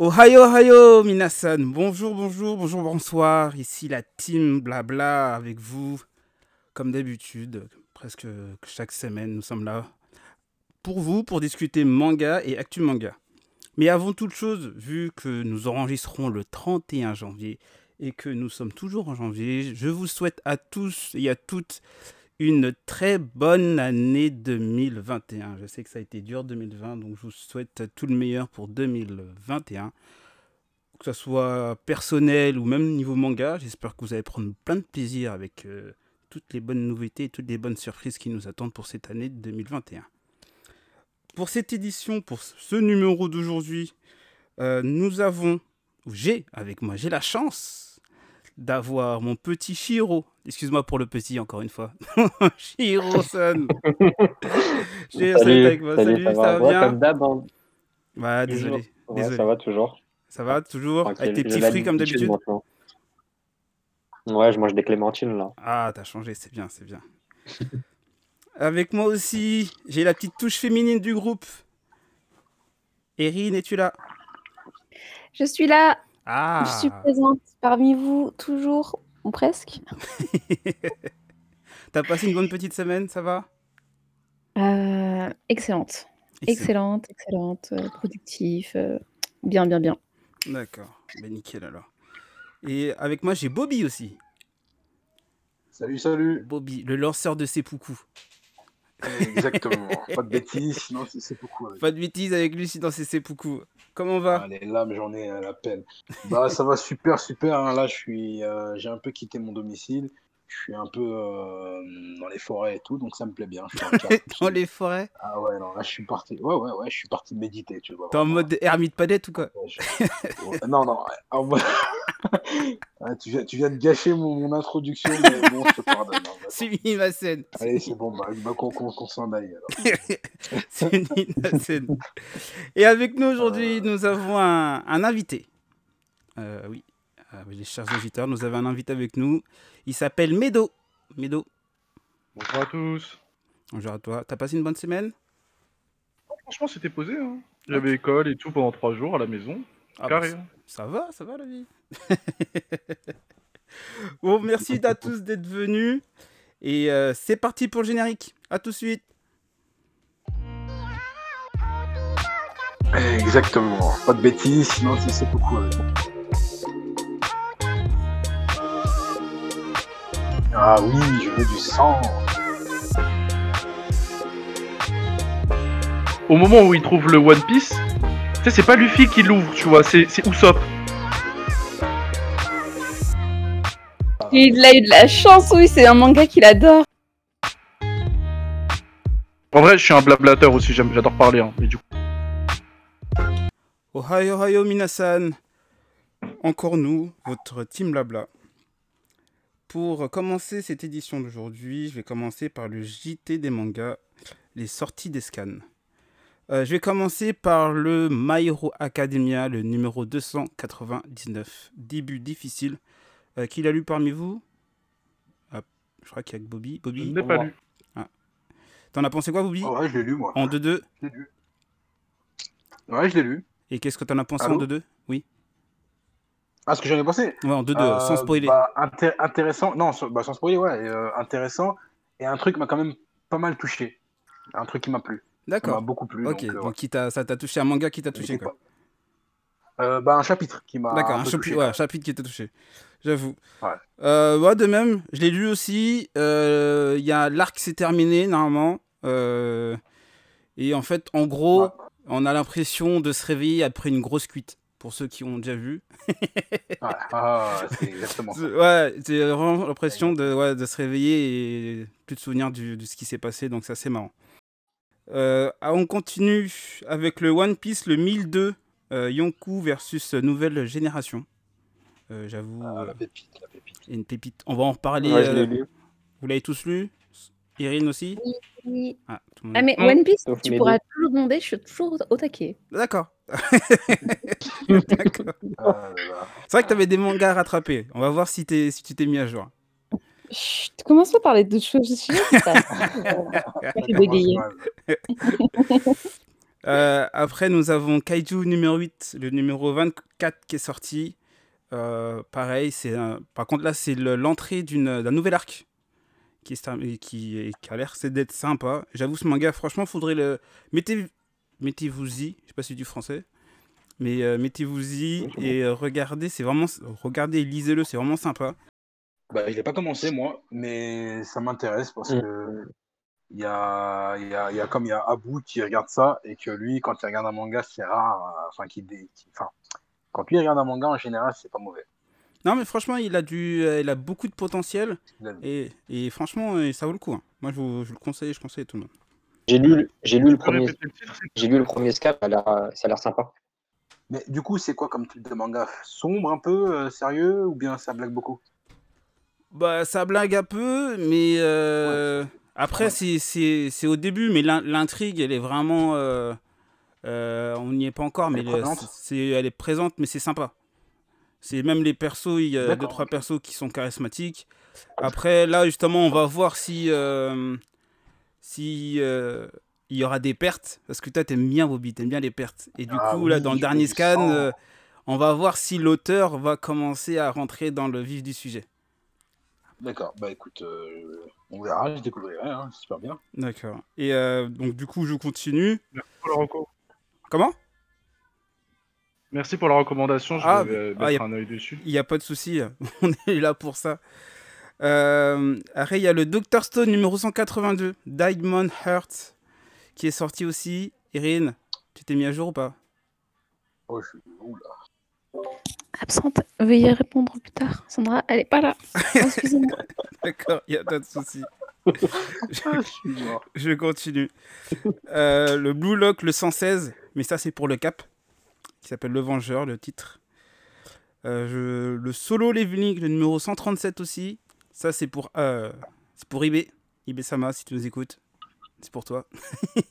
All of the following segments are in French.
Ohio, Ohio, Minasan. Bonjour, bonjour, bonjour, bonsoir. Ici la team Blabla avec vous. Comme d'habitude, presque chaque semaine, nous sommes là pour vous, pour discuter manga et actu manga. Mais avant toute chose, vu que nous enregistrons le 31 janvier et que nous sommes toujours en janvier, je vous souhaite à tous et à toutes une très bonne année 2021. Je sais que ça a été dur 2020, donc je vous souhaite tout le meilleur pour 2021. Que ce soit personnel ou même niveau manga, j'espère que vous allez prendre plein de plaisir avec euh, toutes les bonnes nouveautés et toutes les bonnes surprises qui nous attendent pour cette année 2021. Pour cette édition, pour ce numéro d'aujourd'hui, euh, nous avons, j'ai avec moi, j'ai la chance d'avoir mon petit Shiro. Excuse-moi pour le petit, encore une fois. Shiro-san. Shiro, Salut, avec moi. salut, Salut, ça, ça va va, bien Comme d'hab, hein. Ouais, Toujours. désolé. Ouais, désolé. ça va toujours. Ça va toujours? Tranquille, Avec tes petits fruits comme d'habitude? Ouais, je mange des clémentines là. Ah, t'as changé, c'est bien, c'est bien. Avec moi aussi, j'ai la petite touche féminine du groupe. Erin, es-tu là? Je suis là, Ah je suis présente parmi vous toujours, ou presque. T'as passé une bonne petite semaine, ça va? Euh, excellente, Excellent. excellente, excellente, euh, productif, euh, bien, bien, bien. D'accord, ben nickel alors. Et avec moi, j'ai Bobby aussi. Salut, salut. Bobby, le lanceur de seppuku. Exactement. Pas de bêtises, sinon c'est avec. Pas de bêtises avec lui sinon c'est seppuku. Comment va? Allez, là, mais j'en ai à la peine. Bah, ça va super, super. hein. Là, je suis, euh, j'ai un peu quitté mon domicile. Je suis un peu euh, dans les forêts et tout, donc ça me plaît bien. Je suis en calme. Dans les forêts? Ah ouais, non, là, je suis parti. Ouais, ouais, ouais, je suis parti méditer, tu vois. T'es en mode ermite padette ou quoi? Ouais, je- Ouais, Non, non. en tu, viens, tu viens de gâcher mon, mon introduction, mais bon, je te pardonne. C'est une ma scène. Allez, c'est bon, bah, bah, qu'on s'en aille. alors. C'est ma scène. Et avec nous aujourd'hui, nous avons un, un invité. Euh, oui, euh, les chers auditeurs, nous avons un invité avec nous. Il s'appelle Medo. Medo, Bonjour à tous. bonjour à toi. T'as passé une bonne semaine? Franchement, c'était posé. Hein. J'avais école et tout pendant trois jours à la maison. Ah, Carré. bah, hein. Ça va, ça va la vie. bon, merci à tous d'être venus. Et euh, c'est parti pour le générique. À tout de suite. Exactement. Pas de bêtises, sinon c'est c'est beaucoup. avec. Ah oui, je veux du sang. Au moment où il trouve le One Piece, tu sais, c'est pas Luffy qui l'ouvre, tu vois, c'est c'est Usopp. Il a eu de la chance, oui, c'est un manga qu'il adore. En vrai, je suis un blablateur aussi, j'aime- j'adore parler. Hein. Mais du coup, Ohio, Ohio, Minasan. Encore nous, votre team Blabla. Pour commencer cette édition d'aujourd'hui, je vais commencer par le JT des mangas, les sorties des scans. Euh, je vais commencer par le My Hero Academia, le numéro 299. Début difficile. Euh, qui l'a lu parmi vous? Ah, Je crois qu'il y a que Bobby. je Bobby, n'ai pas moi. lu. t'en as pensé quoi, Bobby? Oh, ouais, je l'ai lu moi. En 2-2 Je l'ai lu. Ouais, je l'ai lu. Et qu'est-ce que t'en as pensé Allô? en 2-2 Oui. Ah, ce que j'en ai pensé Ouais, en 2-2, Euh, sans spoiler. bah, inté- intéressant. Non, sans, bah, sans spoiler, ouais. euh, intéressant. Et un truc m'a quand même pas mal touché. Un truc qui m'a plu. Ça m'a D'accord. beaucoup plu. Ok, donc, euh, donc, ouais. ça t'a touché, un manga qui t'a touché quoi. Euh, bah, un chapitre qui m'a. D'accord, un, chapitre, ouais, chapitre qui t'a touché. J'avoue. Ouais. Euh, ouais, de même, je l'ai lu aussi. euh, Il y a l'arc s'est terminé normalement. euh, et en fait, en gros, Ouais. on a l'impression de se réveiller après une grosse cuite. Pour ceux qui ont déjà vu. Ouais, ah, c'est exactement ça. C'est- Ouais, j'ai vraiment l'impression de, ouais, de se réveiller et plus de souvenirs du- de ce qui s'est passé, donc ça c'est marrant. Euh, ah, on continue avec le One Piece, le 1002, euh, Yonkou versus Nouvelle Génération. Euh, J'avoue, Ah, euh, la pépite, la pépite. une pépite. On va en reparler. Ouais, je euh, l'ai lu. vous l'avez tous lu? Irine aussi? Oui. Ah, tout le monde. Ah, mais. One Piece, tu pourras toujours demander, je suis toujours au taquet. D'accord. C'est vrai que tu avais des mangas à rattraper. On va voir si, t'es- si tu t'es mis à jour. Chut, commence pas à parler d'autres choses. Euh, après, nous avons Kaiju numéro 8, le numéro 24 qui est sorti. Euh, pareil, c'est un- par contre là, c'est le- l'entrée d'une- d'un nouvel arc qui, est qui, qui a l'air c'est d'être sympa. J'avoue, ce manga, franchement, faudrait le. Mettez, mettez-vous-y, je sais pas si c'est du français, mais euh, mettez-vous-y et euh, regardez, c'est vraiment. Regardez et lisez-le, c'est vraiment sympa. Bah, il n'est pas commencé, moi, mais ça m'intéresse parce Mm. que il y a, il y, a, il y a comme il y a Abu qui regarde ça et que lui, quand il regarde un manga, c'est rare. euh, Enfin, quand lui regarde un manga, en général, c'est pas mauvais. Non, mais franchement, il a, du, euh, il a beaucoup de potentiel et, et franchement, euh, ça vaut le coup. hein. Moi, je vous, je le conseille, je conseille à tout le monde. J'ai lu, le- j'ai lu le premier, j'ai lu le premier scap, ça a l'air, ça a l'air sympa. Mais du coup, c'est quoi comme type de manga? Sombre un peu, euh, sérieux, ou bien ça blague beaucoup? Bah, ça blague un peu, mais euh, après, Ouais. c'est- c'est c'est au début, mais l'in- l'intrigue, elle est vraiment. euh, euh, on n'y est pas encore, mais Elle est le- présente? c'est elle est présente, mais c'est sympa. C'est même les persos, il y a deux, D'accord, trois ok. persos qui sont charismatiques. Après, là, justement, on va voir si. Si. euh, il y aura des pertes, parce que toi t'aimes bien Bobby, t'aimes bien les pertes. Et du Ah coup, là, dans le dernier scan, euh, on va voir si l'auteur va commencer à rentrer dans le vif du sujet. D'accord, bah écoute, euh, on verra, je découvrirai, hein, super bien. D'accord. Et euh, donc, du coup, je continue. plaît. Pour la reco- Comment? Merci pour la recommandation, je Ah, vais euh, ah, mettre a- un œil dessus. Il n'y a pas de souci, on est là pour ça. Euh, après, il y a le Dr. Stone numéro 182, Diamond Heart, qui est sorti aussi. Irine, tu t'es mis à jour ou pas? Oh, je suis... Oula. Absente. Veuillez répondre plus tard. Sandra, elle est pas là. Excusez-moi. D'accord, il n'y a pas de souci. Ah, je suis mort. Je continue. Euh, le Blue Lock, le 116, mais ça c'est pour le cap, qui s'appelle Le Vengeur, le titre. Euh, je- Le Solo Leveling, le numéro 137 aussi. Ça c'est pour, euh, c'est pour Ibe. Ibe Sama, si tu nous écoutes. C'est pour toi.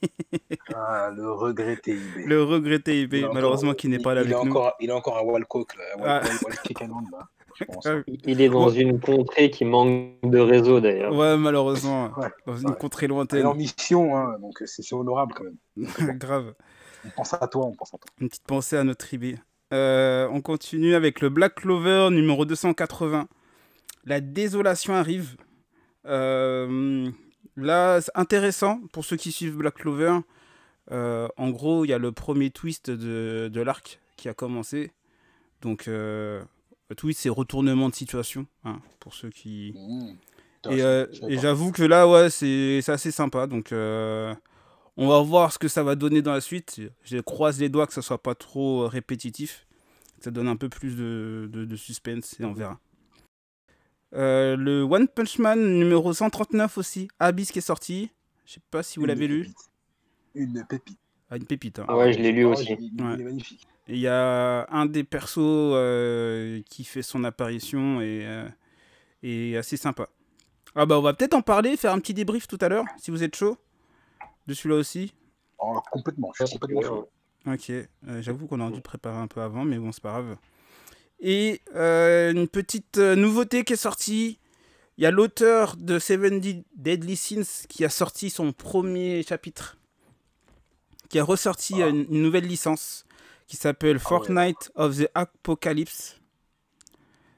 Ah, le regretté IB. Le regretté encore- malheureusement, qui n'est pas là il, il avec est nous. encore, il est encore à Walcock, là. Ah. Wal- Wal- Walcock Island, là, je pense. Ah, Il est dans Ouais. une contrée qui manque de réseau d'ailleurs. Ouais, malheureusement, Ouais, dans une ouais. contrée Il est lointaine. en mission, hein, donc c'est c'est honorable quand même. Grave. On pense à toi, on pense à toi. Une petite pensée à notre IB. Euh, on continue avec le Black Clover numéro 280. La désolation arrive. Euh, là, c'est intéressant pour ceux qui suivent Black Clover. Euh, en gros, il y a le premier twist de, de l'arc qui a commencé. Donc, euh, le twist, c'est retournement de situation, hein, pour ceux qui, Mmh. et, j'avoue que là, ouais, c'est assez sympa. Donc, on va voir ce que ça va donner dans la suite. Je croise les doigts que ça soit pas trop répétitif. Que ça donne un peu plus de, de- de suspense et on verra. Euh, le One Punch Man numéro 139 aussi, Abyss qui est sorti. Je sais pas si vous l'avez lu. Une pépite. Ah, une pépite. hein. Ah ouais, je l'ai lu Ah, aussi. il- Ouais. est magnifique. Il y a un des persos euh, qui fait son apparition et, euh, et assez sympa. Ah bah on va peut-être en parler, faire un petit débrief tout à l'heure, si vous êtes chaud. De celui-là aussi. Oh, complètement, je suis complètement chaud. Ok, euh, j'avoue qu'on aurait dû préparer un peu avant, mais bon, c'est pas grave. Et euh, une petite euh, nouveauté qui est sortie. Il y a l'auteur de Seven Deadly Sins qui a sorti son premier chapitre, qui a ressorti Ah. une, une nouvelle licence qui s'appelle ouais. Fortnite of the Apocalypse.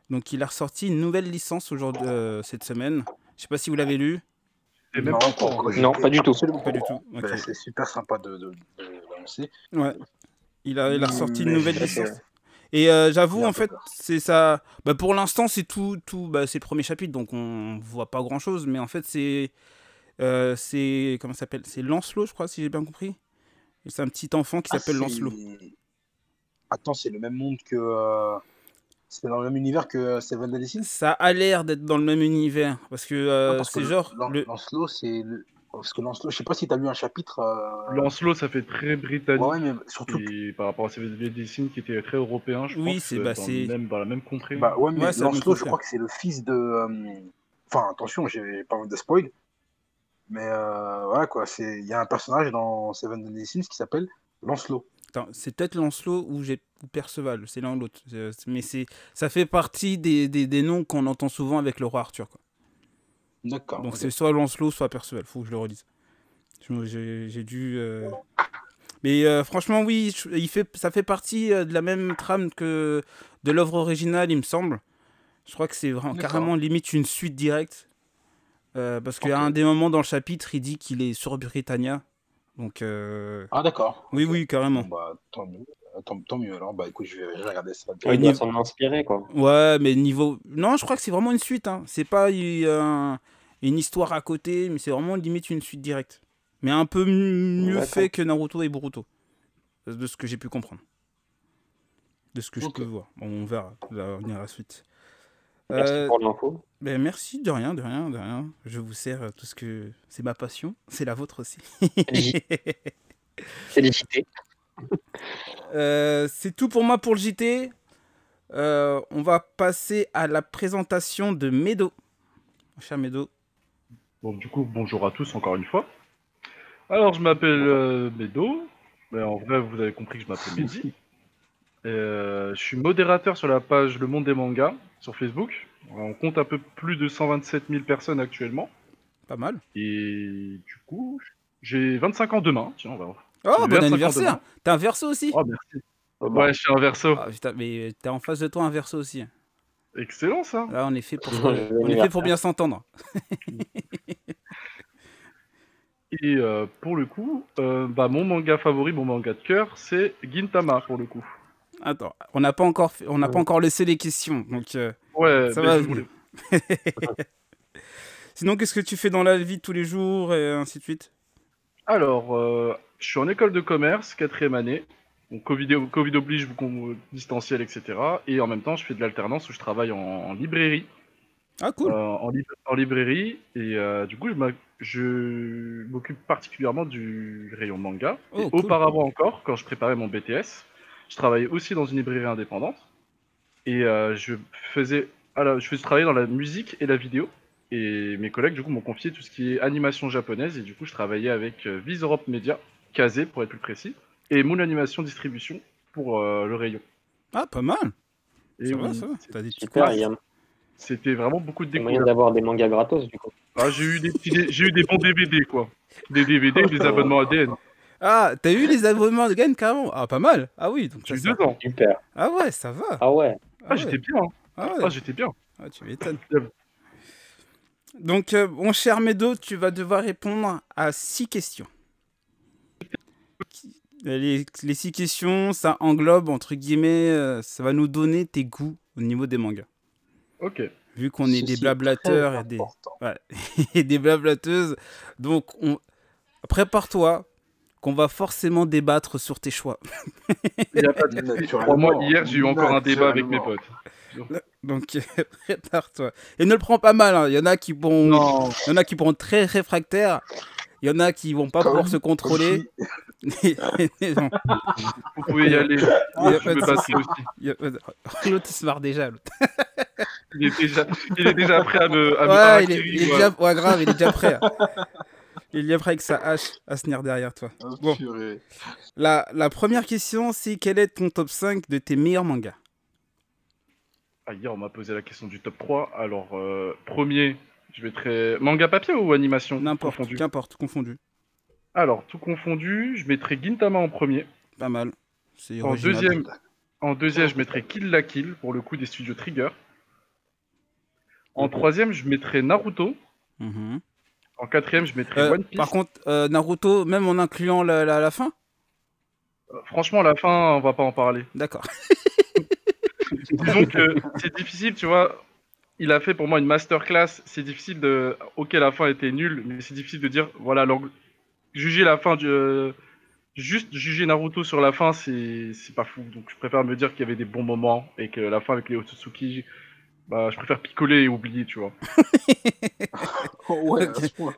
Donc il a ressorti une nouvelle licence aujourd'hui, euh, cette semaine. Je sais pas si vous l'avez lu. Même Non, pas pas encore. encore. Non, pas du tout. Absolument Pas du tout. ok. Ben, c'est super sympa de, de, de l'annoncer. Ouais. Il a, il a ressorti une nouvelle licence. Et euh, j'avoue, en fait, c'est ça. Bah, pour l'instant, c'est tout. tout bah, c'est le premier chapitre, donc on voit pas grand chose. Mais en fait, c'est. euh, c'est. Comment ça s'appelle? C'est Lancelot, je crois, si j'ai bien compris. C'est un petit enfant qui Ah, s'appelle Lancelot. Attends, c'est le même monde que. euh, C'est dans le même univers que Seven Deadly Ça a l'air d'être dans le même univers. Parce que que c'est genre. Le- Lancelot, c'est. le- Parce que Lancelot, je sais pas si t'as lu un chapitre. euh, Lancelot, ça fait très britannique. Ouais, mais surtout. Et par rapport à Seven Deadly Sins qui était très européen, je Oui, pense c'est- bah, même, dans la même contrée. Bah ouais, mais Ouais, Lancelot, je crois que c'est le fils de. euh, Enfin, attention, j'ai pas envie de spoil. Mais euh, voilà quoi, c'est il y a un personnage dans Seven Deadly Sins qui s'appelle Lancelot. C'est peut-être Lancelot ou, j'ai- ou Perceval, c'est l'un ou l'autre. Mais c'est, ça fait partie des, des, des noms qu'on entend souvent avec le roi Arthur. Quoi. D'accord. Donc c'est soit Lancelot, soit Perceval. Faut que je le relise. Je- J'ai, j'ai dû. euh, Mais euh, franchement, oui, il fait, ça fait partie euh, de la même trame que de l'œuvre originale, il me semble. Je crois que c'est vraiment carrément limite une suite directe. Euh, parce qu'à un des moments dans le chapitre, il dit qu'il est sur Britannia. Donc, euh, Ah, d'accord. oui, oui, carrément. Bah, tant mieux. Euh, Tant, tant mieux alors. Bah, écoute, je vais, je vais regarder ça. Il doit s'en inspirer, quoi. Ouais, mais niveau. Non, je crois que c'est vraiment une suite. Hein. C'est pas y- un- une histoire à côté, mais c'est vraiment limite une suite directe. Mais un peu mieux fait que Naruto et Boruto. De ce que j'ai pu comprendre. De ce que je peux voir. Bon, on verra. Ça va venir à la suite. Merci Euh, pour l'info. ben, merci, de rien, de rien, de rien. Je vous sers euh, tout ce que. C'est ma passion. C'est la vôtre aussi. Félicité. Euh, c'est tout pour moi pour le JT. Euh, on va passer à la présentation de Medo. Mon cher Medo. Bon, du coup, bonjour à tous encore une fois. Alors, je m'appelle euh, Medo. Mais en vrai, vous avez compris que je m'appelle Mehdi. Et, euh, je suis modérateur sur la page Le Monde des Mangas sur Facebook. On compte un peu plus de 127 000 personnes actuellement. Pas mal. Et du coup, j'ai 25 ans demain. Tiens, on va voir. Oh, bon 25 ans anniversaire. T'as un verso aussi Oh, merci. Oh, bah, Ouais, je suis un verso. Ah, putain, mais t'as en face de toi un verso aussi. Excellent, ça. Là, on est fait pour, on est fait pour bien s'entendre. Et euh, pour le coup, euh, bah, mon manga favori, mon manga de cœur, c'est Gintama, pour le coup. Attends, on n'a pas encore, fait- on n'a pas encore laissé les questions, donc euh, Ouais, ça va je Sinon, qu'est-ce que tu fais dans la vie de tous les jours et ainsi de suite? Alors, euh, je suis en école de commerce, quatrième année. Donc, Covid, Covid oblige, distanciel, etc. Et en même temps, je fais de l'alternance où je travaille en, en librairie. Ah, cool. Euh, en, lib- en librairie. Et euh, du coup, je je m'occupe particulièrement du rayon manga. Oh, et cool. auparavant encore, quand je préparais mon BTS, je travaillais aussi dans une librairie indépendante. Et euh, je faisais, alors, je faisais travailler dans la musique et la vidéo. Et mes collègues, du coup, m'ont confié tout ce qui est animation japonaise. Et du coup, je travaillais avec euh, Viz Europe Media, Kazé pour être plus précis, et Moon Animation Distribution pour euh, le rayon. Ah, pas mal. Et ça va, oui, ça va. T'as des petits Super, coups. C'était vraiment beaucoup de il y a moyen découvertes. d'avoir des mangas gratos, du coup. Ah, j'ai eu des petits dé- j'ai eu des bons DVD quoi. Des DVD, des abonnements ADN. Ah, t'as eu les abonnements de Gain carrément Ah, pas mal. Ah oui, donc J'ai eu ça- deux ans. Super. Ah ouais, ça va. Ah ouais. Ah, ouais. j'étais bien. hein. Ah ouais. Ah, j'étais bien. Ah, tu m'étonnes. Donc, euh, mon cher Medo, tu vas devoir répondre à six questions. Les, les six questions, ça englobe, entre guillemets, euh, ça va nous donner tes goûts au niveau des mangas. Ok. Vu qu'on est des blablateurs et des, important. ouais, et des blablateuses, donc on... prépare-toi qu'on va forcément débattre sur tes choix. Il y a pas de... Crois-moi, hier j'ai eu encore un débat avec mes potes. Donc prépare-toi. Et ne le prends pas mal, hein. il y en a qui pourront, Non. il y en a qui pourront être très réfractaires, il y en a qui vont pas Comme- pouvoir se contrôler. Vous pouvez y aller. Il y a Je pas de aussi. il y a pas de- L'autre il se marre déjà. Il est déjà, il est déjà prêt à me, à me Ouais, il est, il déjà, ouais, grave, il est déjà prêt. Il est déjà prêt avec sa hache à se tenir derrière toi. Ah, Bon. La, la première question, c'est quel est ton top 5 de tes meilleurs mangas? Ah, hier, on m'a posé la question du top 3. Alors, euh, premier, je mettrais manga papier ou animation? N'importe, confondu qu'importe, confondu. Alors, tout confondu, je mettrais Gintama en premier. Pas mal. C'est En original. deuxième, en deuxième, je mettrais Kill la Kill, pour le coup des studios Trigger. En troisième, je mettrais Naruto. Mhm. En quatrième, je mettrais Euh, One Piece. par contre, euh, Naruto, même en incluant la, la, la fin? Euh, Franchement, la fin, on va pas en parler. D'accord. Disons que c'est difficile, tu vois. Il a fait pour moi une masterclass. C'est difficile de. Ok, la fin était nulle, mais c'est difficile de dire, voilà, juger la fin du. Juste juger Naruto sur la fin, c'est c'est pas fou. Donc je préfère me dire qu'il y avait des bons moments et que la fin avec les Otsutsuki, bah, je préfère picoler et oublier, tu vois. Oh, ouais, à ce point.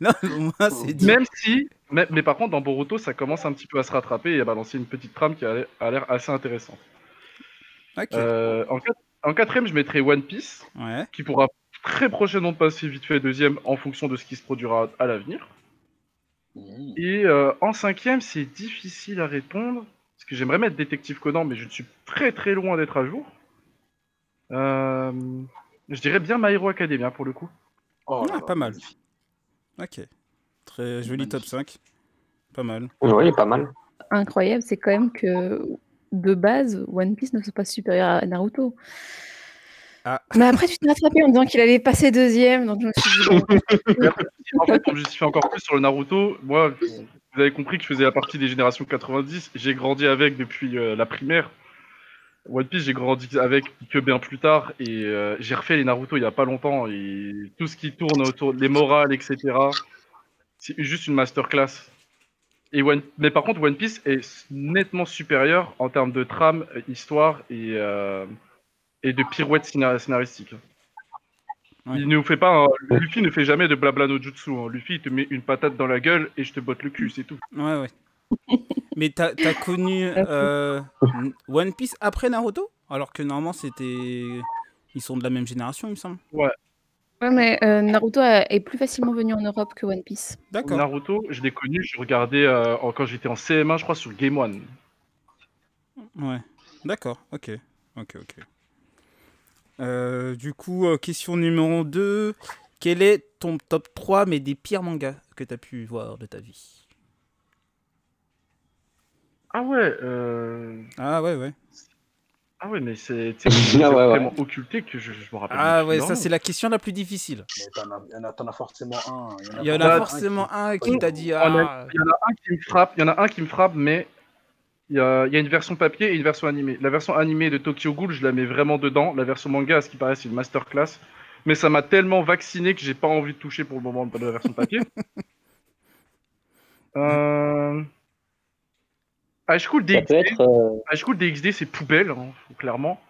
Non, moi, c'est. Même si, mais, mais par contre, dans Boruto, ça commence un petit peu à se rattraper et à balancer une petite trame qui a l'air- a l'air assez intéressante. Euh, en, quat- en quatrième, je mettrais One Piece, Ouais. qui pourra très prochainement passer vite fait deuxième en fonction de ce qui se produira à l'avenir. Mmh. Et euh, en cinquième, c'est difficile à répondre, parce que j'aimerais mettre Détective Conan, mais je suis très très loin d'être à jour. Euh, je dirais bien My Hero Academia pour le coup. Oh Ah, pas mal. Ok. Très joli top Magnifique. 5. pas mal. Oui, pas mal. Incroyable, c'est quand même que de base, One Piece ne soit pas supérieur à Naruto. Ah. Mais après, tu t'es rattrapé en disant qu'il allait passer deuxième, donc je me suis dit, En fait, pour me justifier encore plus sur le Naruto, moi, vous avez compris que je faisais la partie des générations 90. J'ai grandi avec depuis euh, la primaire. One Piece, j'ai grandi avec que bien plus tard. Et euh, j'ai refait les Naruto il y a pas longtemps. Et tout ce qui tourne autour des morales, etc., c'est juste une masterclass. Et One... Mais par contre, One Piece est nettement supérieur en termes de trame, euh, histoire et, euh, et de pirouettes scénar- scénaristiques. Ouais. Il ne fait pas. un- Luffy ne fait jamais de blabla no jutsu. hein. Luffy, il te met une patate dans la gueule et je te botte le cul, c'est tout. Ouais, ouais. Mais t'as as connu euh, One Piece après Naruto? Alors que normalement, c'était. Ils sont de la même génération, il me semble. ouais, mais euh, Naruto a- est plus facilement venu en Europe que One Piece. D'accord. Naruto, je l'ai connu, je regardais euh, quand j'étais en CM1, je crois, sur Game One. Ouais. D'accord, ok. Ok, ok. Euh, du coup, euh, question numéro 2. Quel est ton top 3 mais des pires mangas que t'as pu voir de ta vie? Ah ouais, euh... Ah ouais, ouais. ah ouais, mais c'est Ah ouais, occulté que je, je me rappelle. Ah ouais, ça c'est la question la plus difficile. Mais t'en as, y'en as- t'en as forcément un. Il y en a forcément un qui qui- t'a dit ah, a- Il y en a un qui me frappe, il y en a un qui me frappe, mais il y a, il y a une version papier et une version animée. La version animée de Tokyo Ghoul, je la mets vraiment dedans. La version manga, à ce qui paraît, c'est une masterclass. Mais ça m'a tellement vacciné que j'ai pas envie de toucher pour le moment de la version papier. euh... High School Ça peut DxD, être. euh, High School DxD, c'est poubelle, hein, clairement.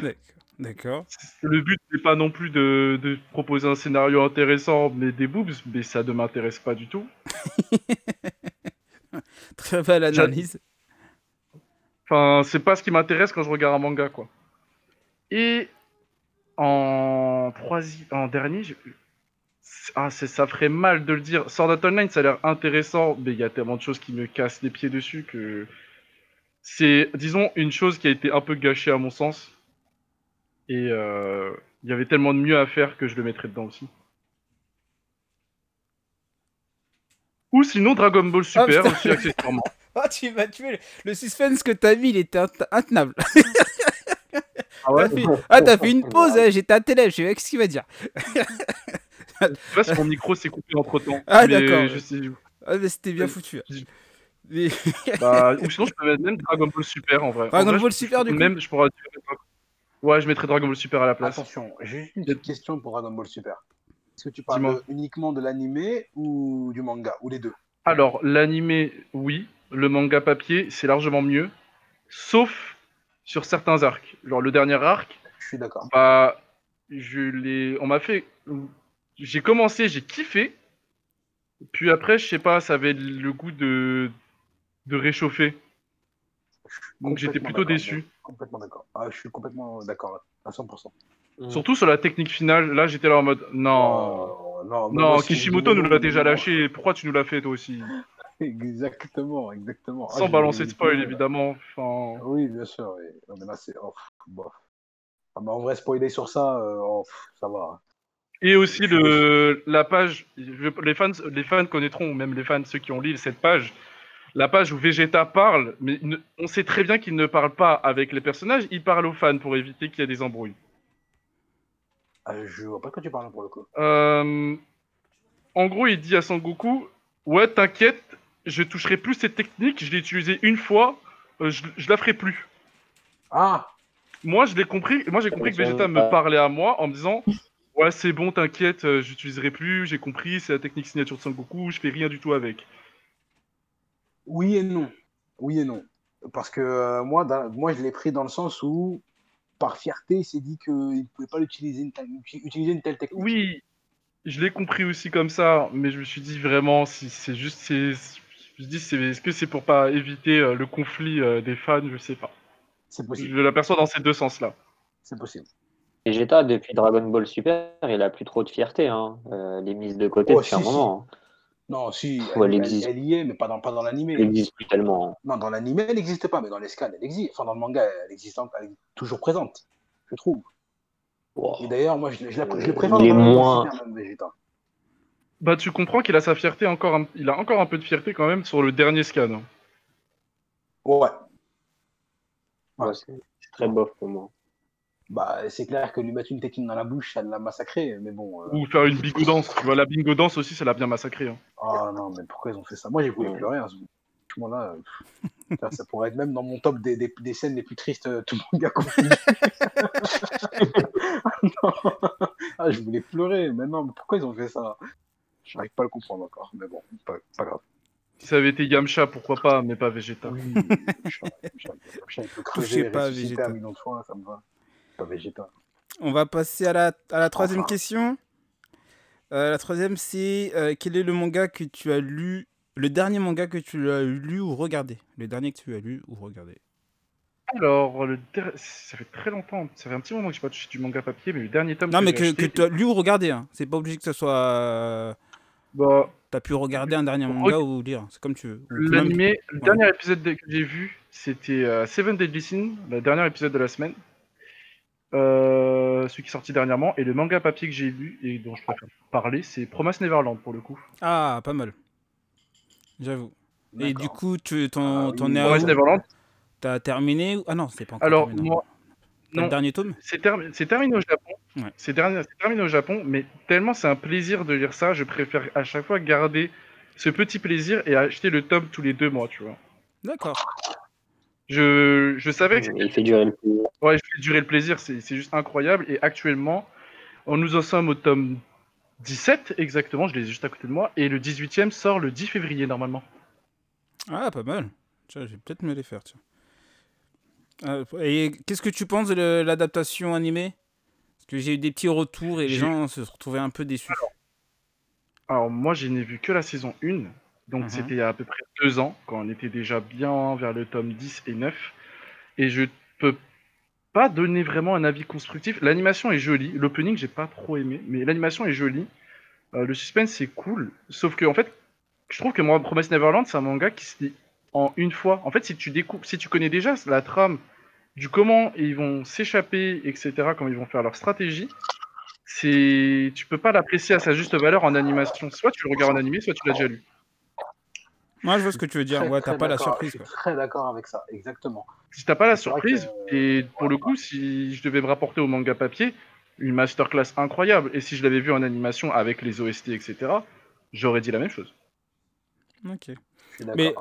D'accord. D'accord. Le but n'est pas non plus de, de proposer un scénario intéressant, mais des boobs, mais ça ne m'intéresse pas du tout. Très belle analyse. Enfin, c'est pas ce qui m'intéresse quand je regarde un manga, quoi. Et en troisième, en dernier, ah, ça ferait mal de le dire. Sword Art Online, ça a l'air intéressant, mais il y a tellement de choses qui me cassent les pieds dessus que c'est, disons, une chose qui a été un peu gâchée à mon sens. Et euh, il y avait tellement de mieux à faire que je le mettrais dedans aussi. Ou sinon Dragon Ball Super putain. aussi accessoirement. Oh, tu m'as tué. Le- Le suspense que t'as mis, il était int- intenable. Ah ouais? T'as fait- Ah, t'as fait une pause, hein, j'étais à tes lèvres, je sais pas ce qu'il va dire. Je sais pas si mon micro s'est coupé entre temps. Ah, d'accord. Ah, mais c'était bien Euh, foutu. Mais- Bah, ou sinon, je peux mettre même Dragon Ball Super en vrai. En Dragon vrai, Ball je- Super, du coup Même, je pourrais. Ouais, je mettrais Dragon Ball Super à la place. Attention, j'ai juste une petite question pour Dragon Ball Super. Est-ce que tu parles Dis-moi. uniquement de l'animé ou du manga Ou les deux? Alors, l'animé, oui. Le manga papier, c'est largement mieux. Sauf sur certains arcs. Genre, le dernier arc, Je suis d'accord. bah. Je l'ai. On m'a fait. J'ai commencé, j'ai kiffé. Puis après, je sais pas, ça avait le goût de. de réchauffer. Donc j'étais plutôt déçu. Complètement d'accord. Ah, je suis complètement d'accord à 100%. Surtout sur la technique finale, là j'étais là en mode non. Oh, non, Non, moi Kishimoto nous l'a déjà lâché, pourquoi tu nous l'as fait toi aussi? Exactement, exactement. Ah, Sans balancer de spoil évidemment. Enfin, Oui, bien sûr. oui. Non, mais là, c'est. oh. Ah, mais en vrai, spoiler sur ça, euh, oh, ça va. Et aussi le, la page, les fans, les fans connaîtront, ou même les fans, ceux qui ont lu cette page, la page où Vegeta parle, mais ne- on sait très bien qu'il ne parle pas avec les personnages, il parle aux fans pour éviter qu'il y ait des embrouilles. Ah, je vois pas de quoi tu parles pour le coup. Euh, en gros, il dit à Sangoku Ouais, t'inquiète, je toucherai plus cette technique, je l'ai utilisée une fois, euh, je, je la ferai plus. Ah Moi, je l'ai compris. Moi, j'ai compris que Vegeta me parlait à moi en me disant Ouais, c'est bon, t'inquiète, euh, j'utiliserai plus, j'ai compris, c'est la technique signature de Sangoku, je fais rien du tout avec. Oui et non. Oui et non. Parce que euh, moi, dans- moi, je l'ai pris dans le sens où, par fierté, il s'est dit qu'il ne pouvait pas l'utiliser une, telle- utiliser une telle technique. Oui, je l'ai compris aussi comme ça, mais je me suis dit vraiment, si c'est juste. c'est- Je me dis, c'est- est-ce que c'est pour pas éviter euh, le conflit euh, des fans Je sais pas. C'est Je possible. l'aperçois dans ces deux sens-là. C'est possible. Vegeta, depuis Dragon Ball Super, il a plus trop de fierté. Hein. Euh, est mise de côté Oh, depuis un si, moment. hein. Non, si, elle, elle elle- existe. elle y est, mais pas dans, pas dans l'animé. Il n'existe plus tellement. hein. Non, dans l'animé, elle n'existe pas, mais dans les scans, elle existe. Enfin, dans le manga, elle existe, elle est toujours présente, je trouve. Wow. Et d'ailleurs, moi, je, la- je le préfère il est moins- Vegeta. Bah, tu comprends qu'il a sa fierté encore, un- il a encore un peu de fierté quand même sur le dernier scan. hein. Ouais. Ouais, c'est c'est très bof pour moi. Bah, c'est clair que lui mettre une tétine dans la bouche, ça l'a massacré. Mais bon. euh, Ou faire une bingo danse. Tu vois, la bingo danse aussi, ça l'a bien massacré. hein. Ah non, mais pourquoi ils ont fait ça? Moi, j'ai voulu pleurer. Hein. Franchement, là, euh, ça, ça pourrait être même dans mon top des, des, des scènes les plus tristes, euh, tout le monde a confondu. Non. ah, je voulais pleurer, mais non, mais pourquoi ils ont fait ça? J'arrive pas à le comprendre encore, mais bon, pas, pas grave. Si ça avait été Yamcha, pourquoi pas, mais pas Vegeta. Oui, il peut crever, Touchez pas à Vegeta. un million de fois, ça me va. Pas. On va passer à la, à la troisième Enfin. question. Euh, la troisième, c'est euh, quel est le manga que tu as lu, le dernier manga que tu as lu ou regardé? Le dernier que tu as lu ou regardé? Alors, le der- ça fait très longtemps, ça fait un petit moment que j'ai pas touché du manga papier, mais le dernier tome Non, que mais que, tu as lu ou regardé. Hein. C'est pas obligé que ce soit. euh, bah, T'as pu regarder un dernier manga ou lire. C'est comme tu veux. L'animé, le Ouais. dernier épisode de- que j'ai vu, c'était euh, Seven Deadly Sins, le dernier épisode de la semaine. Euh, celui qui est sorti dernièrement. Et le manga papier que j'ai lu et dont je préfère parler, c'est Promise Neverland pour le coup. Ah, pas mal. J'avoue. Et du coup, tu t'en Ah à Promise Neverland, T'as terminé ou- Ah non, c'est pas encore alors terminé. moi, Le dernier tome c'est termi- c'est terminé au Japon. Ouais. C'est terminé, c'est terminé au Japon, mais tellement c'est un plaisir de lire ça, je préfère à chaque fois garder ce petit plaisir et acheter le tome tous les deux mois, tu vois. D'accord. Je, je savais que c'était Il fait durer le plaisir. Ouais, je fais durer le plaisir, c'est c'est juste incroyable. Et actuellement, on nous en sommes au tome 17 exactement, je l'ai juste à côté de moi. Et le 18ème sort le 10 février normalement. Ah, pas mal. Tiens, je vais peut-être me les faire. Tiens. Euh, et qu'est-ce que tu penses de l'adaptation animée? Parce que j'ai eu des petits retours et les gens se retrouvaient un peu déçus. Alors moi, je n'ai vu que la saison 1. Donc Mhm. c'était il y a à peu près deux ans, quand on était déjà bien vers le tome 10 et 9. Et je peux pas donner vraiment un avis constructif. L'animation est jolie, l'opening j'ai pas trop aimé, mais l'animation est jolie. Euh, le suspense c'est cool, sauf que en fait, je trouve que moi, Promise Neverland c'est un manga qui se lit en une fois. En fait, si tu découpes, si tu connais déjà la trame du comment ils vont s'échapper, etc., comment ils vont faire leur stratégie, c'est, tu peux pas l'apprécier à sa juste valeur en animation. Soit tu le regardes en animé, soit tu l'as déjà lu. Moi, je vois ce que tu veux dire. Très, Ouais, t'as pas la surprise. Je Quoi. suis très d'accord avec ça, exactement. Si t'as pas la surprise, que- et pour le coup, si je devais me rapporter au manga papier, une masterclass incroyable. Et si je l'avais vu en animation avec les OST, etc., j'aurais dit la même chose. Ok. Je suis Mais,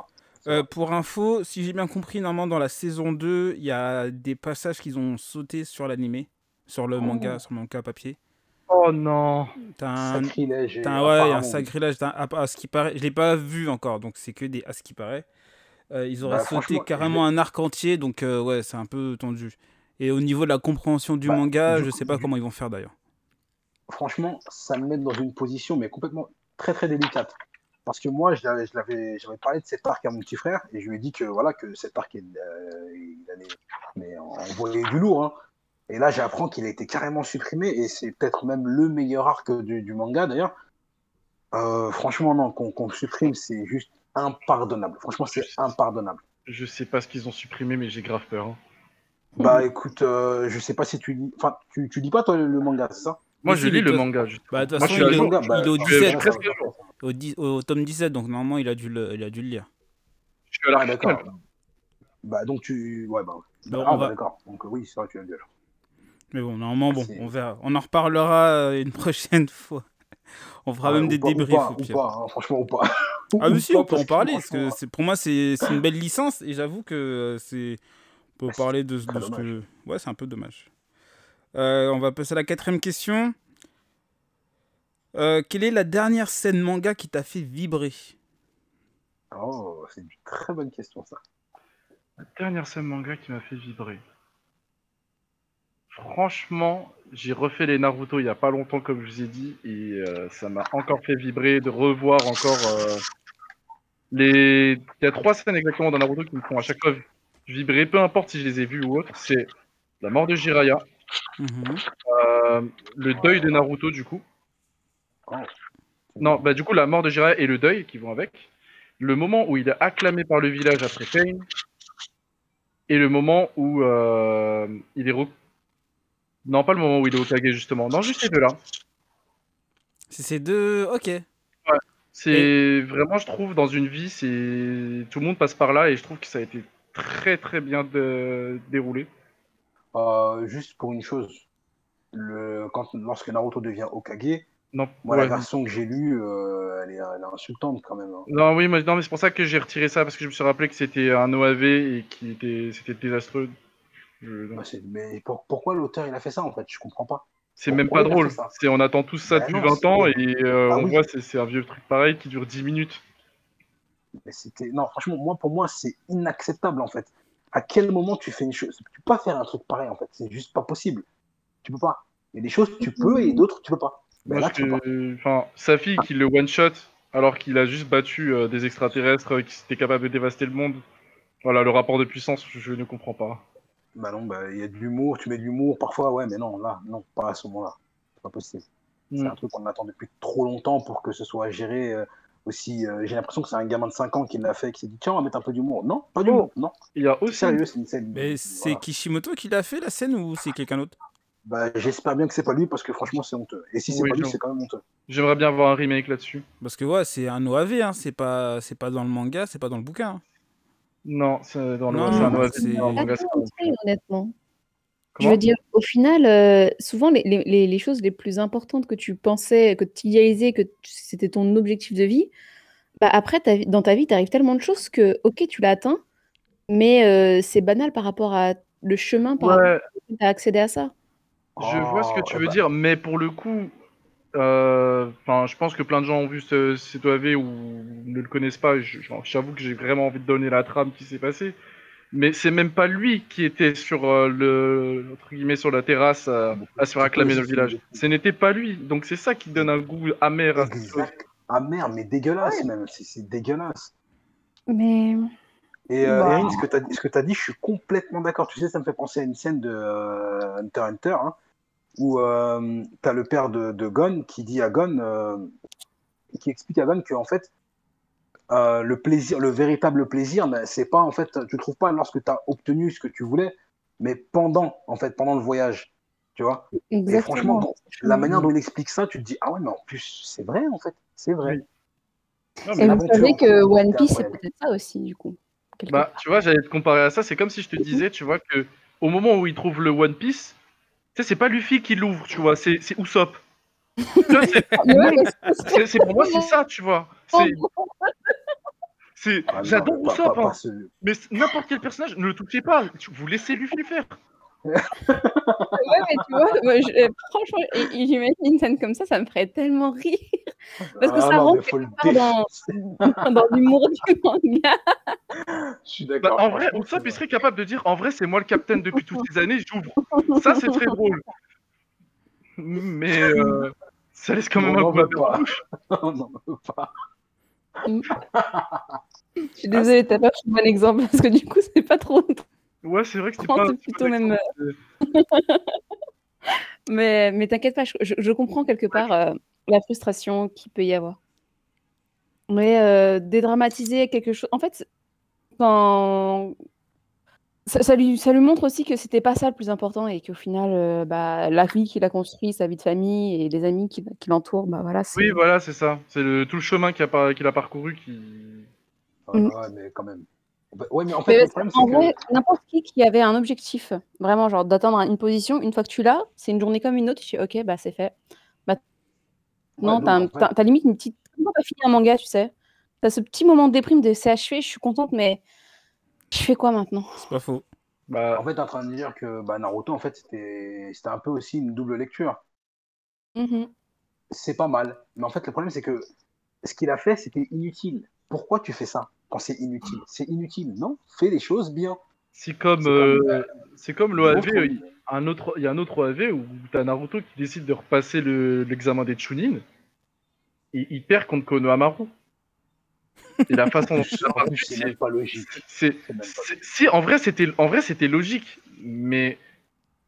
Euh, pour info, si j'ai bien compris, normalement dans la saison 2, il y a des passages qu'ils ont sauté sur l'animé, sur le Oh. manga, sur le manga papier. Oh non T'as un, Sacrilège. t'as un- ouais, sacrilège. t'as un- à, à ce qui paraît, je l'ai pas vu encore, donc c'est que des à ce qui paraît. Euh, ils auraient Bah, sauté carrément un arc entier, donc euh, ouais, c'est un peu tendu. Et au niveau de la compréhension du Bah, manga, du je coup- sais pas du- comment ils vont faire d'ailleurs. franchement, ça me met dans une position mais complètement très très délicate. Parce que moi, je l'avais, je l'avais- j'avais parlé de cet arc à mon petit frère et je lui ai dit que voilà que cet arc, il, euh, il allait mais envoyer du lourd. hein. Et là, j'apprends qu'il a été carrément supprimé et c'est peut-être même le meilleur arc du, du manga d'ailleurs. Euh, franchement, non, qu'on le supprime, c'est juste impardonnable. Franchement, c'est impardonnable. Je sais pas ce qu'ils ont supprimé, mais j'ai grave peur. hein. Bah écoute, euh, je sais pas si tu lis. Enfin, tu, tu lis pas toi le, le manga, c'est ça? Moi, je lis le manga. Bah, de toute Moi, façon, je il. Manga, il bah, est au ça, 17, ça, presque ça, à jour. ça, ça. Au, dix- au tome 17, donc normalement il a dû le, il a dû le lire. Je suis à la Ah, d'accord. Bah donc tu. Ouais, bah. Bon, ah, on bah, va- d'accord. Donc euh, oui, c'est vrai, tu as dit alors. Mais bon, normalement, bon, on verra. On en reparlera euh, une prochaine fois. On fera Ah, même des pas- ou débriefs pas, au ou pire. pas, hein, franchement, ou pas. Ah mais si, on peut en parler, parce que c'est- pour moi c'est c'est une belle licence et j'avoue que euh, c'est on peut Bah, c'est parler de, ce que dommage. ouais c'est un peu dommage. Euh, on va passer à la quatrième question. Euh, quelle est la dernière scène manga qui t'a fait vibrer? Oh, c'est une très bonne question ça. La dernière scène manga qui m'a fait vibrer. Franchement, j'ai refait les Naruto il y a pas longtemps, comme je vous ai dit, et euh, ça m'a encore fait vibrer de revoir encore euh, les. Il y a trois scènes exactement dans Naruto qui me font à chaque fois vibrer, peu importe si je les ai vues ou autres. C'est la mort de Jiraiya, Mhm. euh, le deuil de Naruto du coup. Non, bah du coup la mort de Jiraiya et le deuil qui vont avec. Le moment où il est acclamé par le village après Pain. Et le moment où il est... Non, pas le moment où il est Okage justement. Non, juste ces deux-là. C'est ces deux. Ok. C'est vraiment, je trouve, dans une vie, c'est tout le monde passe par là et je trouve que ça a été très très bien de- déroulé. Euh, juste pour une chose, le, quand, lorsque Naruto devient Hokage, Non, moi, ouais. la version que j'ai lue, euh, elle, est, elle est insultante quand même. hein. Non, oui, mais, non, mais c'est pour ça que j'ai retiré ça parce que je me suis rappelé que c'était un OAV et qui était, c'était désastreux. Je- Bah, mais pour- pourquoi l'auteur il a fait ça en fait? Je comprends pas. C'est même pas drôle. C'est, on attend tous ça Bah depuis non, 20 c'est- ans et euh, Ah on oui. voit c'est, un vieux truc pareil qui dure 10 minutes. Mais c'était non, franchement, moi pour moi c'est inacceptable en fait. À quel moment tu fais une chose Tu peux pas faire un truc pareil en fait. C'est juste pas possible. Tu peux pas. Il y a des choses tu peux et d'autres tu peux pas. Là enfin, sa fille qui le one shot alors qu'il a juste battu euh, des extraterrestres euh, qui étaient capables de dévaster le monde. Voilà, le rapport de puissance, je, je ne comprends pas. Bah non, bah il y a de l'humour, tu mets de l'humour parfois, ouais, mais non, là, non, pas à ce moment-là. C'est pas possible. C'est Mm. un truc qu'on attend depuis trop longtemps pour que ce soit géré euh, aussi. euh, J'ai l'impression que c'est un gamin de 5 ans qui l'a fait, qui s'est dit tiens, on va mettre un peu d'humour. Non, pas d'humour, non. Il y a aussi Sérieux, c'est une scène. Mais c'est. Kishimoto qui l'a fait la scène ou c'est quelqu'un d'autre? Bah, J'espère bien que c'est pas lui parce que franchement, c'est honteux. Et si c'est Oui, pas lui, c'est quand même honteux. J'aimerais bien voir un remake là-dessus. Parce que ouais, c'est un OAV, hein, c'est pas, c'est pas dans le manga, c'est pas dans le bouquin. hein. Non, c'est dans le Non, c'est un c'est- manga, honnêtement. Je veux dire, au final, euh, souvent, les, les- les- choses les plus importantes que tu pensais, que tu idéalisais, que c'était ton objectif de vie, bah après, ta dans ta vie, t'arrives tellement de choses que, ok, tu l'as atteint, mais euh, c'est banal par rapport à le chemin par rapport Ouais, à tu as accédé à ça. je vois ce que Oh, tu eh veux bah, dire, mais pour le coup, euh, enfin, je pense que plein de gens ont vu ce, cet OAV ou ne le connaissent pas. J'avoue que j'ai vraiment envie de donner la trame qui s'est passée. Mais c'est même pas lui qui était sur euh, le entre guillemets sur la terrasse euh, à se faire acclamer dans le village. Ce n'était pas lui. Donc c'est ça qui donne un goût amer à cette chose. Exact. Ah mais dégueulasse même. C'est- dégueulasse. Mais Et euh. Erin, ce que tu as, dit, je suis complètement d'accord. Tu sais, ça me fait penser à une scène de euh, Hunter x Hunter, hein, où tu as le père de, de Gon qui dit à Gon, euh, qui explique à Gon que en fait, euh, le plaisir, le véritable plaisir, ben, c'est pas en fait, tu le trouves pas lorsque tu as obtenu ce que tu voulais, mais pendant, en fait, pendant le voyage. Tu vois Et franchement, exactement. dans- la manière dont il explique ça, tu te dis, ah ouais, mais en plus, c'est vrai, en fait, c'est vrai. Non, Et vous savez que One Piece, c'est peut-être ça aussi, du coup. Bah, part. tu vois, j'allais te comparer à ça. C'est comme si je te disais, tu vois, que au moment où il trouve le One Piece, tu sais, c'est pas Luffy qui l'ouvre, tu vois, c'est c'est Usopp. C'est- pour moi, c'est ça, tu vois. C'est, c'est, Ah non, j'adore pas- Usopp, pas- hein, mais n'importe quel personnage, ne le touchez pas. Vous laissez Luffy faire. Ouais, mais tu vois, moi, je- euh, franchement, j'imagine une scène comme ça, ça me ferait tellement rire. Parce que Ah ça non, rentre le dans, dans l'humour du manga. Je suis Bah, d'accord. en vrai, Usopp, il serait capable de dire, en vrai, c'est moi le capitaine depuis toutes ces années, j'ouvre. Ça, c'est très drôle. Mais euh, ça laisse quand On même un goût à veut pas. la bouche. On n'en veut pas. Je suis désolée, t'as pas le bon exemple parce que du coup, c'est pas trop. Ouais, c'est vrai que c'était pas. plutôt pas même. Mais, mais t'inquiète pas, je, je- comprends quelque part euh, la frustration qu'il peut y avoir. Mais euh, dédramatiser quelque chose. En fait, quand... ça, ça lui, ça lui montre aussi que c'était pas ça le plus important et qu'au final, euh, bah, la vie qu'il a construit, sa vie de famille et les amis qui, qui l'entourent, bah voilà, c'est. Oui, voilà, c'est ça. C'est le, tout le chemin qu'il a, par- qu'il a parcouru qui. Ah, Mm. ouais, mais quand même. Bah, Ouais, mais en fait, Mais le problème, vrai, que. n'importe qui qui avait un objectif, vraiment, genre d'atteindre une position, une fois que tu l'as, c'est une journée comme une autre, tu dis ok, bah c'est fait. Non, Ouais, t'as, donc, en un- t'as- fait- t'as limite une petite. Comment t'as fini un manga, tu sais T'as ce petit moment de déprime de c'est achevé, je suis contente, mais je fais quoi maintenant? C'est pas faux. Bah, En fait, t'es en train de dire que bah, Naruto, en fait, c'était c'était un peu aussi une double lecture. Mhm. C'est pas mal. Mais en fait, le problème, c'est que ce qu'il a fait, c'était inutile. Pourquoi tu fais ça? Quand c'est inutile C'est inutile. Non, fais les choses bien. c'est comme, C'est euh, comme, euh, c'est comme l'OAV. Il un autre, il y a un autre OAV où t'as Naruto qui décide de repasser le- l'examen des Chunin et il perd contre Konohamaru. Et la façon c'est même pas logique. c'est, C'est même pas c'est- si en vrai c'était, en vrai c'était logique, mais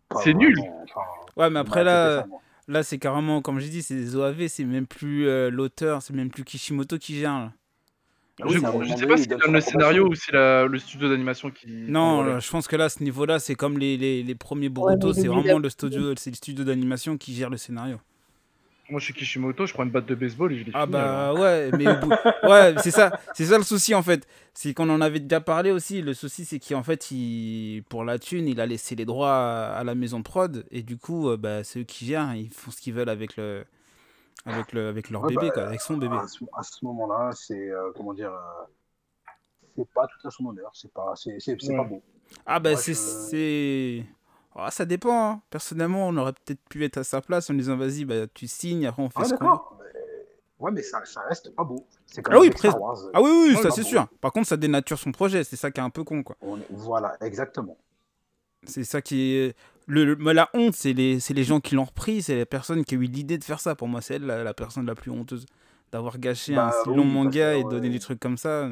Pas C'est nul. enfin, Ouais, mais après là, ça, là c'est carrément, comme j'ai dit, c'est des OAV, c'est même plus euh, l'auteur, c'est même plus Kishimoto qui gère. là. Ah oui, je, moment sais pas si donne c'est le scénario ou si la- le studio d'animation qui. Non, voilà. je pense que là, à ce niveau-là, c'est comme les, les, les premiers Boruto, c'est vraiment le studio, c'est le studio d'animation qui gère le scénario. Moi, je suis Kishimoto, je prends une batte de baseball et je l'ai Ah alors. bah ouais, mais au bout- ouais, c'est ça, c'est ça le souci en fait. C'est qu'on en avait déjà parlé aussi. Le souci c'est qu'en fait, il, pour la thune, il a laissé les droits à, la maison prod et du coup, euh, bah, c'est eux qui gèrent. Ils font ce qu'ils veulent avec le, avec le, avec leur Ouais, bébé bah, quoi, avec son bébé. À ce, à ce moment-là, c'est euh, comment dire, euh, c'est pas tout à son honneur, c'est pas, c'est, c'est, Ouais. pas beau. Ah bah c'est, je- Ah, ça dépend. hein. Personnellement, on aurait peut-être pu être à sa place en disant vas-y, bah tu signes, après on fait Ah ce qu'on veut. Ouais, mais ça, ça reste pas beau. C'est Ah oui, Star presque. Wars. Ah oui, oui, ça c'est sûr. Par contre, ça dénature son projet. C'est ça qui est un peu con quoi. On est- Voilà, exactement. C'est ça qui est. Le, le- la honte, c'est les, c'est les gens qui l'ont repris, c'est les personnes qui ont eu l'idée de faire ça. Pour moi, c'est elle la, la personne la plus honteuse. D'avoir gâché Bah un si oui, long manga que, et donner ouais. des trucs comme ça.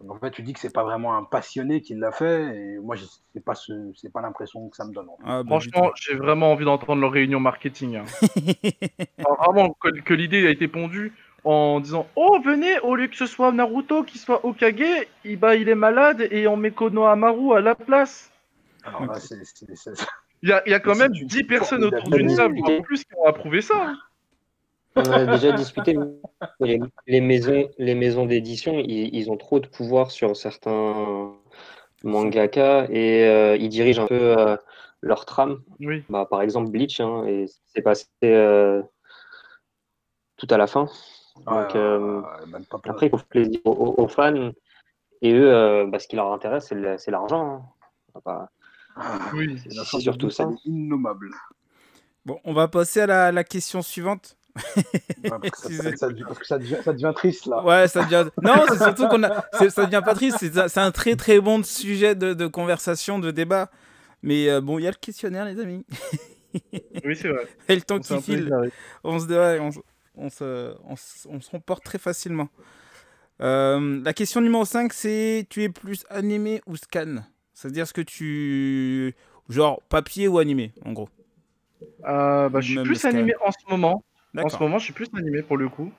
Donc, en fait, tu dis que c'est pas vraiment un passionné qui l'a fait, et moi, c'est pas ce, c'est pas l'impression que ça me donne. en fait. Ah, bah, Franchement, j'ai vraiment envie d'entendre leur réunion marketing. hein. Alors, vraiment, que, que l'idée a été pondue en disant Oh, venez, au lieu que ce soit Naruto qui soit Okage, il, bah, il est malade et on met Konohamaru à la place. Alors là, c'est, c'est- c'est- Il y a, il y a quand même une 10 personnes autour d'une table, voire plus, qui ont approuvé ça. hein. On a déjà discuté, mais les, les maisons, les maisons d'édition, ils, ils ont trop de pouvoir sur certains mangaka et euh, ils dirigent un peu euh, leur trame. Oui. Bah, par exemple, Bleach, hein, et c'est passé euh, tout à la fin. Donc. Après, il faut faire plaisir aux, fans. Et eux, euh, bah, ce qui leur intéresse, c'est l'argent. hein. Oui. c'est- surtout ça. innommable. Bon, on va passer à la, la question suivante. Ouais, parce, que ça, Excusez. ça- parce que ça devient, ça devient triste là. Ouais, ça devient. Non, c'est surtout qu'on a. Ça devient pas triste. C'est un très très bon sujet de, de conversation, de débat. Mais euh, bon, il y a le questionnaire, les amis. Oui, c'est vrai. Et le temps qui file. on se, ouais, on, se- on se, on, se, on se remporte très facilement. Euh, la question numéro 5, c'est tu es plus animé ou scan? C'est-à-dire ce que tu... Genre papier ou animé, en gros? Euh, bah, je suis Même plus animé en ce moment. En ce moment, je suis plus animé pour le coup.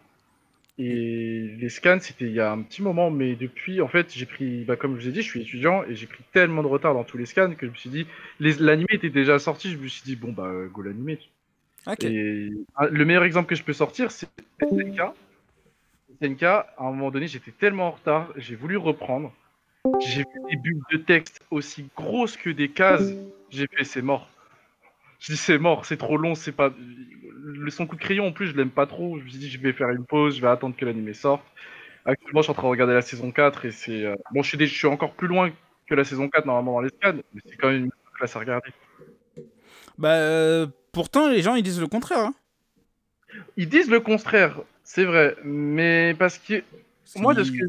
Et les scans, c'était il y a un petit moment, mais depuis, en fait, j'ai pris, bah, comme je vous ai dit, je suis étudiant et j'ai pris tellement de retard dans tous les scans que je me suis dit, les- l'animé était déjà sorti, je me suis dit, bon, bah, go l'animé. Ok. Et ah, le meilleur exemple que je peux sortir, c'est SNK. SNK, à un moment donné, j'étais tellement en retard, j'ai voulu reprendre. J'ai vu des bulles de texte aussi grosses que des cases. J'ai fait, c'est mort. Je dis, c'est mort, c'est trop long, c'est pas. Le son coup de crayon, en plus, je l'aime pas trop. Je me suis dit, je vais faire une pause, je vais attendre que l'animé sorte. Actuellement, je suis en train de regarder la saison 4 et c'est. euh, Bon, je suis, je encore plus loin que la saison 4 normalement dans les scans, mais c'est quand même une classe à regarder. Bah, euh, pourtant, les gens, ils disent le contraire. hein. Ils disent le contraire, c'est vrai, mais parce que moi, de ce, que,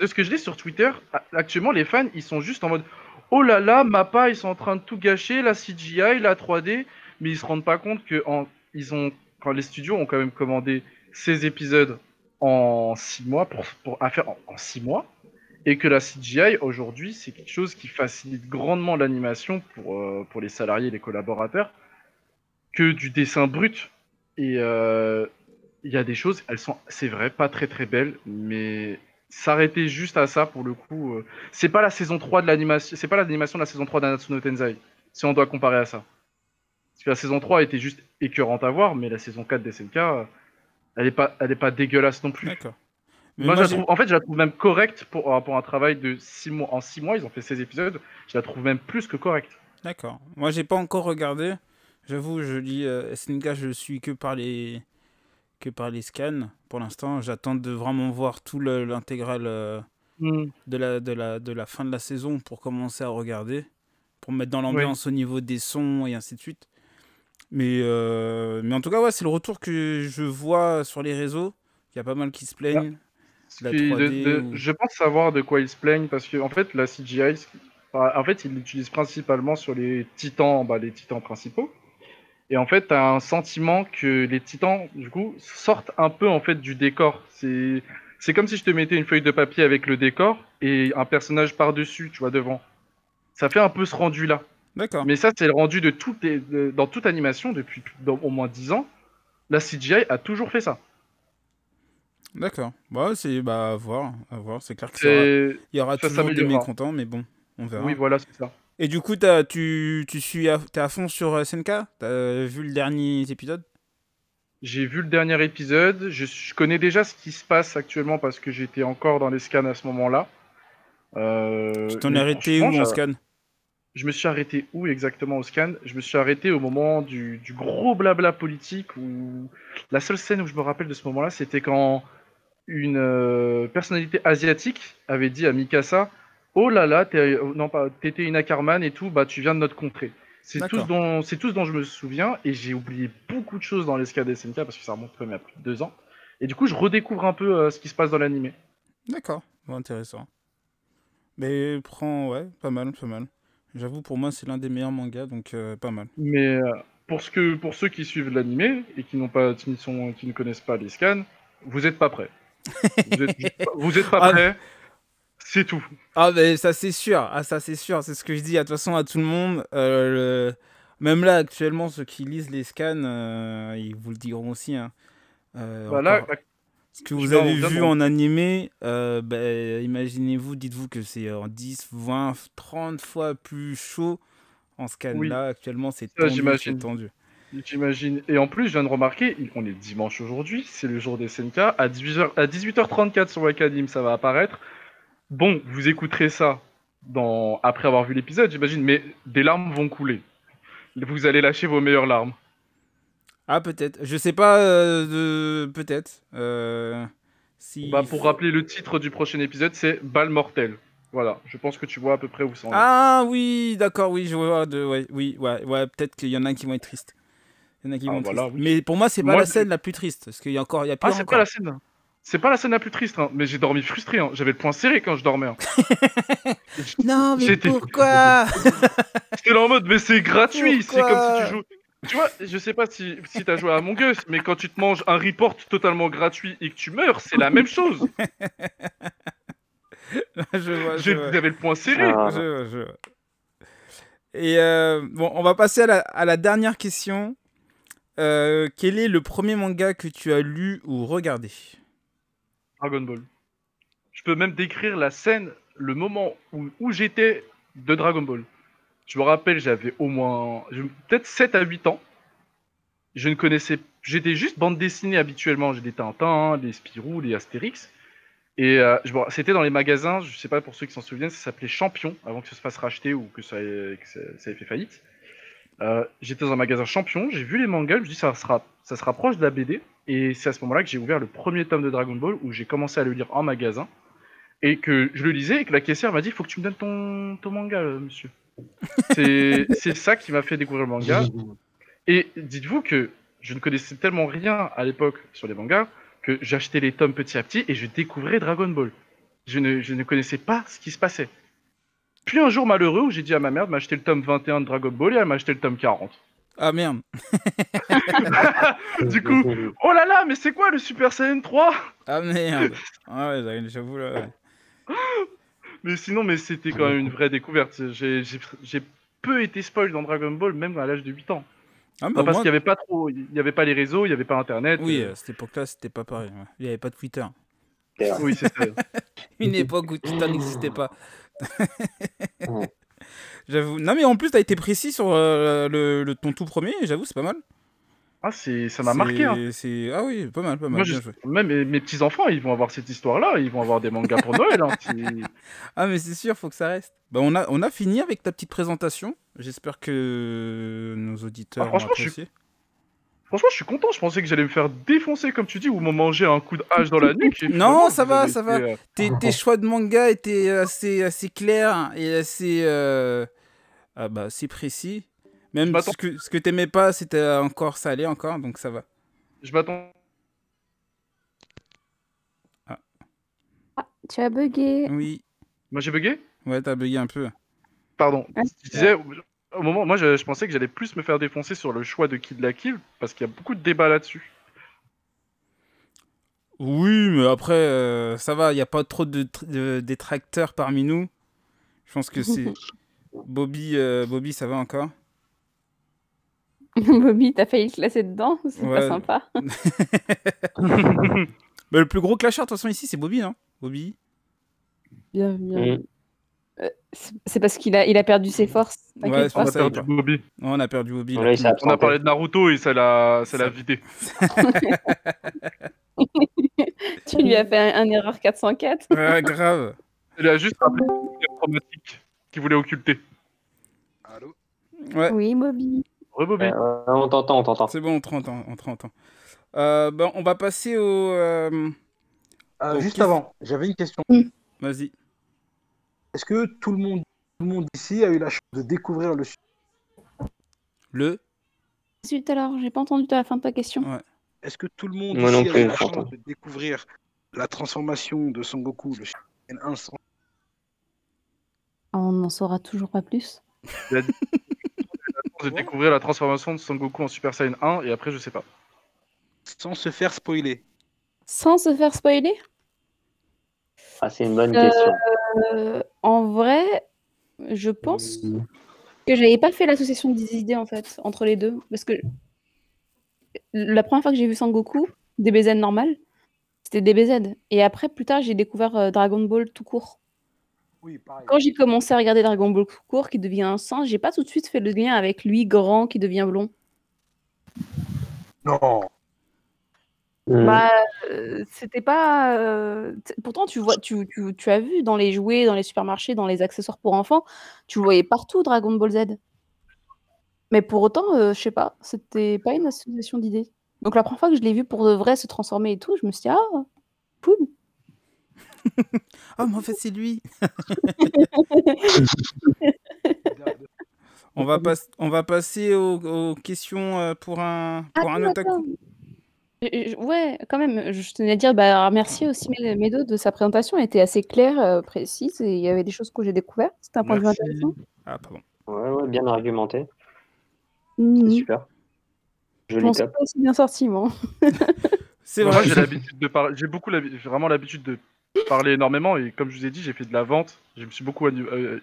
de ce que je lis sur Twitter, actuellement, les fans, ils sont juste en mode Oh là là, Mappa, ils sont en train de tout gâcher, la CGI, la 3D, mais ils se rendent pas compte que en, ils ont, quand les studios ont quand même commandé ces épisodes en 6 mois, pour, pour, faire en 6 mois, et que la CGI, aujourd'hui, c'est quelque chose qui facilite grandement l'animation pour, euh, pour les salariés et les collaborateurs, que du dessin brut. Et euh, il y a des choses, elles sont, c'est vrai, pas très très belles, mais s'arrêter juste à ça pour le coup, euh, c'est pas la saison 3 de l'animation, c'est pas l'animation de la saison 3 d'Anatsu no Tensei, si on doit comparer à ça. Parce que la saison 3 était juste écœurante à voir, mais la saison 4 d'SNK, euh, elle est pas, elle est pas dégueulasse non plus. D'accord. Mais Moi, moi, je trouve, en fait, je la trouve même correcte pour, pour un travail de 6 mois. En 6 mois, ils ont fait 16 épisodes, je la trouve même plus que correcte. D'accord. Moi, j'ai pas encore regardé. J'avoue, je lis euh, SNK, je suis que par les que par les scans. Pour l'instant, j'attends de vraiment voir tout le- l'intégral euh, de la de la de la fin de la saison pour commencer à regarder, pour me mettre dans l'ambiance au niveau des sons et ainsi de suite. Mais euh, mais en tout cas, ouais, c'est le retour que je vois sur les réseaux. Il y a pas mal qui se plaignent. La Puis de- 3D de- ou- Je pense savoir de quoi ils se plaignent parce que en fait la CGI, en fait ils l'utilisent principalement sur les titans, bah, les titans principaux. Et en fait, t'as un sentiment que les titans, du coup, sortent un peu en fait du décor. C'est c'est comme si je te mettais une feuille de papier avec le décor et un personnage par dessus, tu vois devant. Ça fait un peu ce rendu là. D'accord. Mais ça, c'est le rendu de toutes les, de- dans toute animation depuis dans au moins 10 ans. La CGI a toujours fait ça. D'accord. Bah, c'est bah à voir, à voir. C'est clair qu'il y aura, il y aura ça toujours des mécontents, mais bon, on verra. oui, voilà, c'est ça. Et du coup, t'as- tu, tu suis à, t'es à fond sur euh, SNK T'as vu le dernier épisode? J'ai vu le dernier épisode. Je, je connais déjà ce qui se passe actuellement parce que j'étais encore dans les scans à ce moment-là. Euh, Tu t'en es arrêté où en scan? Je me suis arrêté où exactement au scan? Je me suis arrêté au moment du, du gros blabla politique où la seule scène où je me rappelle de ce moment-là, c'était quand une euh, personnalité asiatique avait dit à Mikasa Oh là là, t'es, euh, non pas, t'étais une Ackerman et tout, bah tu viens de notre contrée. C'est tout, ce dont, c'est tout ce dont je me souviens et j'ai oublié beaucoup de choses dans les scans SNK parce que ça remonte quand même à plus de deux ans. Et du coup, je redécouvre un peu euh, ce qui se passe dans l'animé. D'accord, bon, intéressant. Mais prends, ouais, pas mal, pas mal. J'avoue, pour moi, c'est l'un des meilleurs mangas, donc euh, pas mal. Mais euh, pour, ce que, pour ceux qui suivent l'animé et qui, n'ont pas, qui, ne sont, qui ne connaissent pas les scans, vous êtes pas prêts. Vous êtes, juste pas- vous êtes pas Ah. prêts. C'est tout. Ah, mais ça, c'est sûr. Ah, ça, c'est sûr. C'est ce que je dis, de toute façon, à tout le monde. Euh, le- Même là, actuellement, ceux qui lisent les scans, euh, ils vous le diront aussi. hein. Euh, Voilà, encore- Ce que vous avez vu en animé, euh, ben, imaginez-vous, dites-vous que c'est en 10, 20, 30 fois plus chaud en scan. Oui. Là, actuellement, c'est tendu, tendu. J'imagine. Et en plus, je viens de remarquer, on est dimanche aujourd'hui, c'est le jour des SNK. À 18h, à 18h34 sur Wakadim, ça va apparaître. Bon, vous écouterez ça dans... après avoir vu l'épisode, j'imagine, mais des larmes vont couler. Vous allez lâcher vos meilleures larmes. Ah, peut-être. Je sais pas, euh, de... peut-être. Euh, si... Bah, pour rappeler le titre du prochain épisode, c'est Balle mortelle. Voilà, je pense que tu vois à peu près où ça en est. Ah oui, d'accord, oui, je vois. De... Ouais, oui, ouais, ouais peut-être qu'il y en a qui vont être tristes. Il y en a qui Ah, vont être voilà, tristes. oui. Mais pour moi, c'est pas Moi, la c'est- scène la plus triste. Parce qu'il y a encore. Il y a Ah, pire c'est encore. pas la scène. C'est pas la scène la plus triste, hein, mais j'ai dormi frustré. hein. J'avais le poing serré quand je dormais. hein. Non, mais pourquoi J'étais là en mode, mais c'est gratuit. C'est comme si tu joues. Tu vois, je sais pas si, si t'as joué à Among Us, mais quand tu te manges un report totalement gratuit et que tu meurs, c'est la même chose. Je vois. J'avais le poing serré. Ah. Je vois, je vois. Et euh, bon, on va passer à la, à la dernière question. Euh, quel est le premier manga que tu as lu ou regardé? Dragon Ball. Je peux même décrire la scène, le moment où, où j'étais de Dragon Ball. Je me rappelle, j'avais au moins peut-être 7 à 8 ans. Je ne connaissais. J'étais juste bande dessinée habituellement. J'ai des Tintins, des Spirou, des Astérix. Et euh, c'était dans les magasins, je sais pas pour ceux qui s'en souviennent, ça s'appelait Champion, avant que ça se fasse racheter ou que ça ait fait faillite. Euh, J'étais dans un magasin Champion, j'ai vu les mangas, je me dis ça, sera, ça se rapproche de la BD. Et c'est à ce moment-là que j'ai ouvert le premier tome de Dragon Ball où j'ai commencé à le lire en magasin. Et que je le lisais et que la caissière m'a dit faut que tu me donnes ton, ton manga, euh, monsieur. C'est c'est ça qui m'a fait découvrir le manga. Et dites-vous que je ne connaissais tellement rien à l'époque sur les mangas que j'achetais les tomes petit à petit et je découvrais Dragon Ball. Je ne, je ne connaissais pas ce qui se passait. Puis un jour malheureux où j'ai dit à ma mère de m'acheter le tome 21 de Dragon Ball et elle m'a acheté le tome 40. Ah merde. Du coup, oh là là, mais c'est quoi le Super Saiyan 3 Ah merde. Ah ouais, j'avoue là. ouais. Mais sinon, mais c'était quand même une vraie découverte. J'ai j'ai- j'ai peu été spoil dans Dragon Ball, même à l'âge de 8 ans. Ah, mais Enfin, au parce moins- qu'il n'y avait pas trop, il n'y avait pas les réseaux, il n'y avait pas Internet. Oui, euh, à cette époque-là, c'était pas pareil. Il n'y avait pas de Twitter. oui, c'est ça. Une époque où Twitter n'existait pas. J'avoue. Non, mais en plus, t'as été précis sur euh, le, le- ton tout premier, j'avoue, c'est pas mal. Ah, c'est, ça m'a marqué. Hein. Ah oui, pas mal, pas mal. Moi, je- même mes, mes petits enfants, ils vont avoir cette histoire-là. Ils vont avoir des mangas pour Noël. Hein. Ah, mais c'est sûr, faut que ça reste. Bah, on, a, on a fini avec ta petite présentation. J'espère que nos auditeurs Ah, ont franchement, je suis- apprécié. Franchement, je suis content. Je pensais que j'allais me faire défoncer, comme tu dis, ou me manger un coup de hache dans la nuque. Non, ça va, ça été, va. euh, Tes, tes choix de manga étaient assez, assez clairs et assez, euh, ah bah, assez précis. Même ce que, ce que t'aimais pas, c'était encore salé encore, donc ça va. Je m'attends. Tu as bugué. Oui, Moi, j'ai bugué? Ouais, t'as bugué un peu. Pardon. Ah, Je disais, au moment, moi, je, je pensais que j'allais plus me faire défoncer sur le choix de Kid la Kill, parce qu'il y a beaucoup de débats là-dessus. Oui, mais après, euh, ça va, il n'y a pas trop de, tr- de détracteurs parmi nous. Je pense que c'est. Bobby, euh, Bobby, ça va encore? Bobby, t'as failli te classer dedans. C'est Ouais. pas sympa. Mais le plus gros clasher, de toute façon, ici, c'est Bobby, non? Bobby? Bien, bien. Mm. C'est parce qu'il a, il a perdu ses forces. Ouais, On a perdu Bobby. Non, on a perdu Bobby. là. On a parlé de Naruto et ça l'a ça l'a Ça- vidé. Tu lui as fait un, un erreur 404. Ouais, grave. Il a juste rappelé traumatique qu'il voulait occulter. Allô Ouais, Oui, Bobby. Re Bobby. Euh, on t'entend, on t'entend. c'est bon, on te entend. On. Euh, ben, on va passer au. euh, Euh. Juste avant, j'avais une question. Vas-y. Est-ce que tout le monde, tout le monde ici a eu la chance de découvrir le Le. Zut alors, j'ai pas entendu la fin de ta question. Ouais. Est-ce que tout le monde Moi ici non a plus, eu la chance de découvrir la transformation de Son Goku, le Shuriken 1 sans- On n'en saura toujours pas plus. J'ai découvert la transformation de Son Goku en Super Saiyan 1 et après je sais pas. sans se faire spoiler Sans se faire spoiler? Ah, c'est une bonne Euh, question. Euh, En vrai, je pense que j'avais pas fait l'association des idées en fait entre les deux. Parce que la première fois que j'ai vu Sangoku, DBZ normal, c'était DBZ. Et après, plus tard, j'ai découvert euh, Dragon Ball tout court. Oui, pareil. Quand j'ai commencé à regarder Dragon Ball tout court, qui devient un singe, j'ai pas tout de suite fait le lien avec lui grand qui devient blond. Non. Hmm. Bah, euh, c'était pas. euh, t- Pourtant, tu vois, tu, tu, tu as vu dans les jouets, dans les supermarchés, dans les accessoires pour enfants, tu le voyais partout Dragon Ball Z. Mais pour autant, euh, je sais pas, c'était pas une association d'idées. Donc la première fois que je l'ai vu pour de vrai se transformer et tout, je me suis dit ah, cool. Oh, mais en fait, c'est lui. On va, pas- on va passer aux, aux questions pour un, pour un otaku. attends. Ouais, quand même, je tenais à dire, bah, remercier aussi Mé- Médo de sa présentation, elle était assez claire, euh, précise, et il y avait des choses que j'ai découvertes. C'était un point de vue intéressant. Ah, pardon. Ouais, ouais, bien argumenté. C'est super. Je Joli m'en suis pas aussi bien sorti, moi. C'est vrai. j'ai l'habitude de parler. J'ai beaucoup vraiment l'habitude de parler énormément et comme je vous ai dit, j'ai fait de la vente. Je me suis beaucoup euh, euh,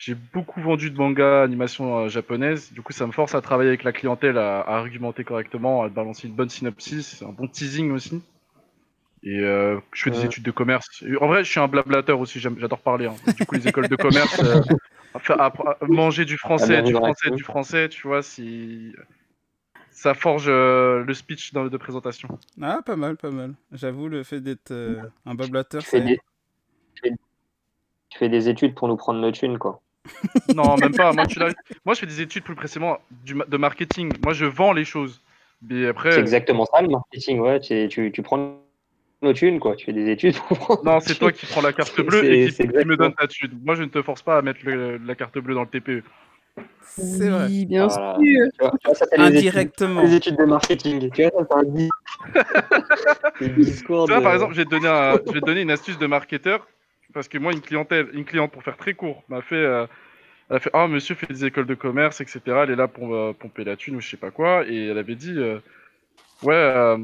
j'ai beaucoup vendu de manga animation euh, japonaise. Du coup, ça me force à travailler avec la clientèle, à, à argumenter correctement, à balancer une bonne synopsis, un bon teasing aussi. Et euh, je fais des Ouais. études de commerce. En vrai, je suis un blablateur aussi. J'adore parler. hein. Du coup, les écoles de commerce, euh, manger du français, du français, du français, tu vois, si ça forge euh, le speech dans- de présentation. Ah, pas mal, pas mal. J'avoue, le fait d'être euh, un bablateur, Tu ça fais, des... tu fais- tu fais des études pour nous prendre nos thunes, quoi. Non, même pas. Moi, je fais des études plus précisément du ma- de marketing. Moi, je vends les choses. Mais après, C'est exactement ça le marketing, ouais. Tu, tu, tu prends nos thunes, quoi. Tu fais des études pour non, c'est toi qui prends la carte bleue et qui, me donne ta thune. Moi, je ne te force pas à mettre le- la carte bleue dans le. TPE. C'est vrai. Oui, bien Voilà. sûr. Tu vois, tu vois, ça, c'est les études, Indirectement. les études de marketing. Tu vois, ça, c'est un dis- c'est le discours Tu vois, de- par exemple, je vais, te donner un- je vais te donner une astuce de marketeur. Parce que moi, une clientèle, une cliente, pour faire très court, m'a fait. euh, elle a fait Ah, monsieur fait des écoles de commerce, etc. Elle est là pour euh, pomper la thune ou je sais pas quoi. Et elle avait dit euh, Ouais,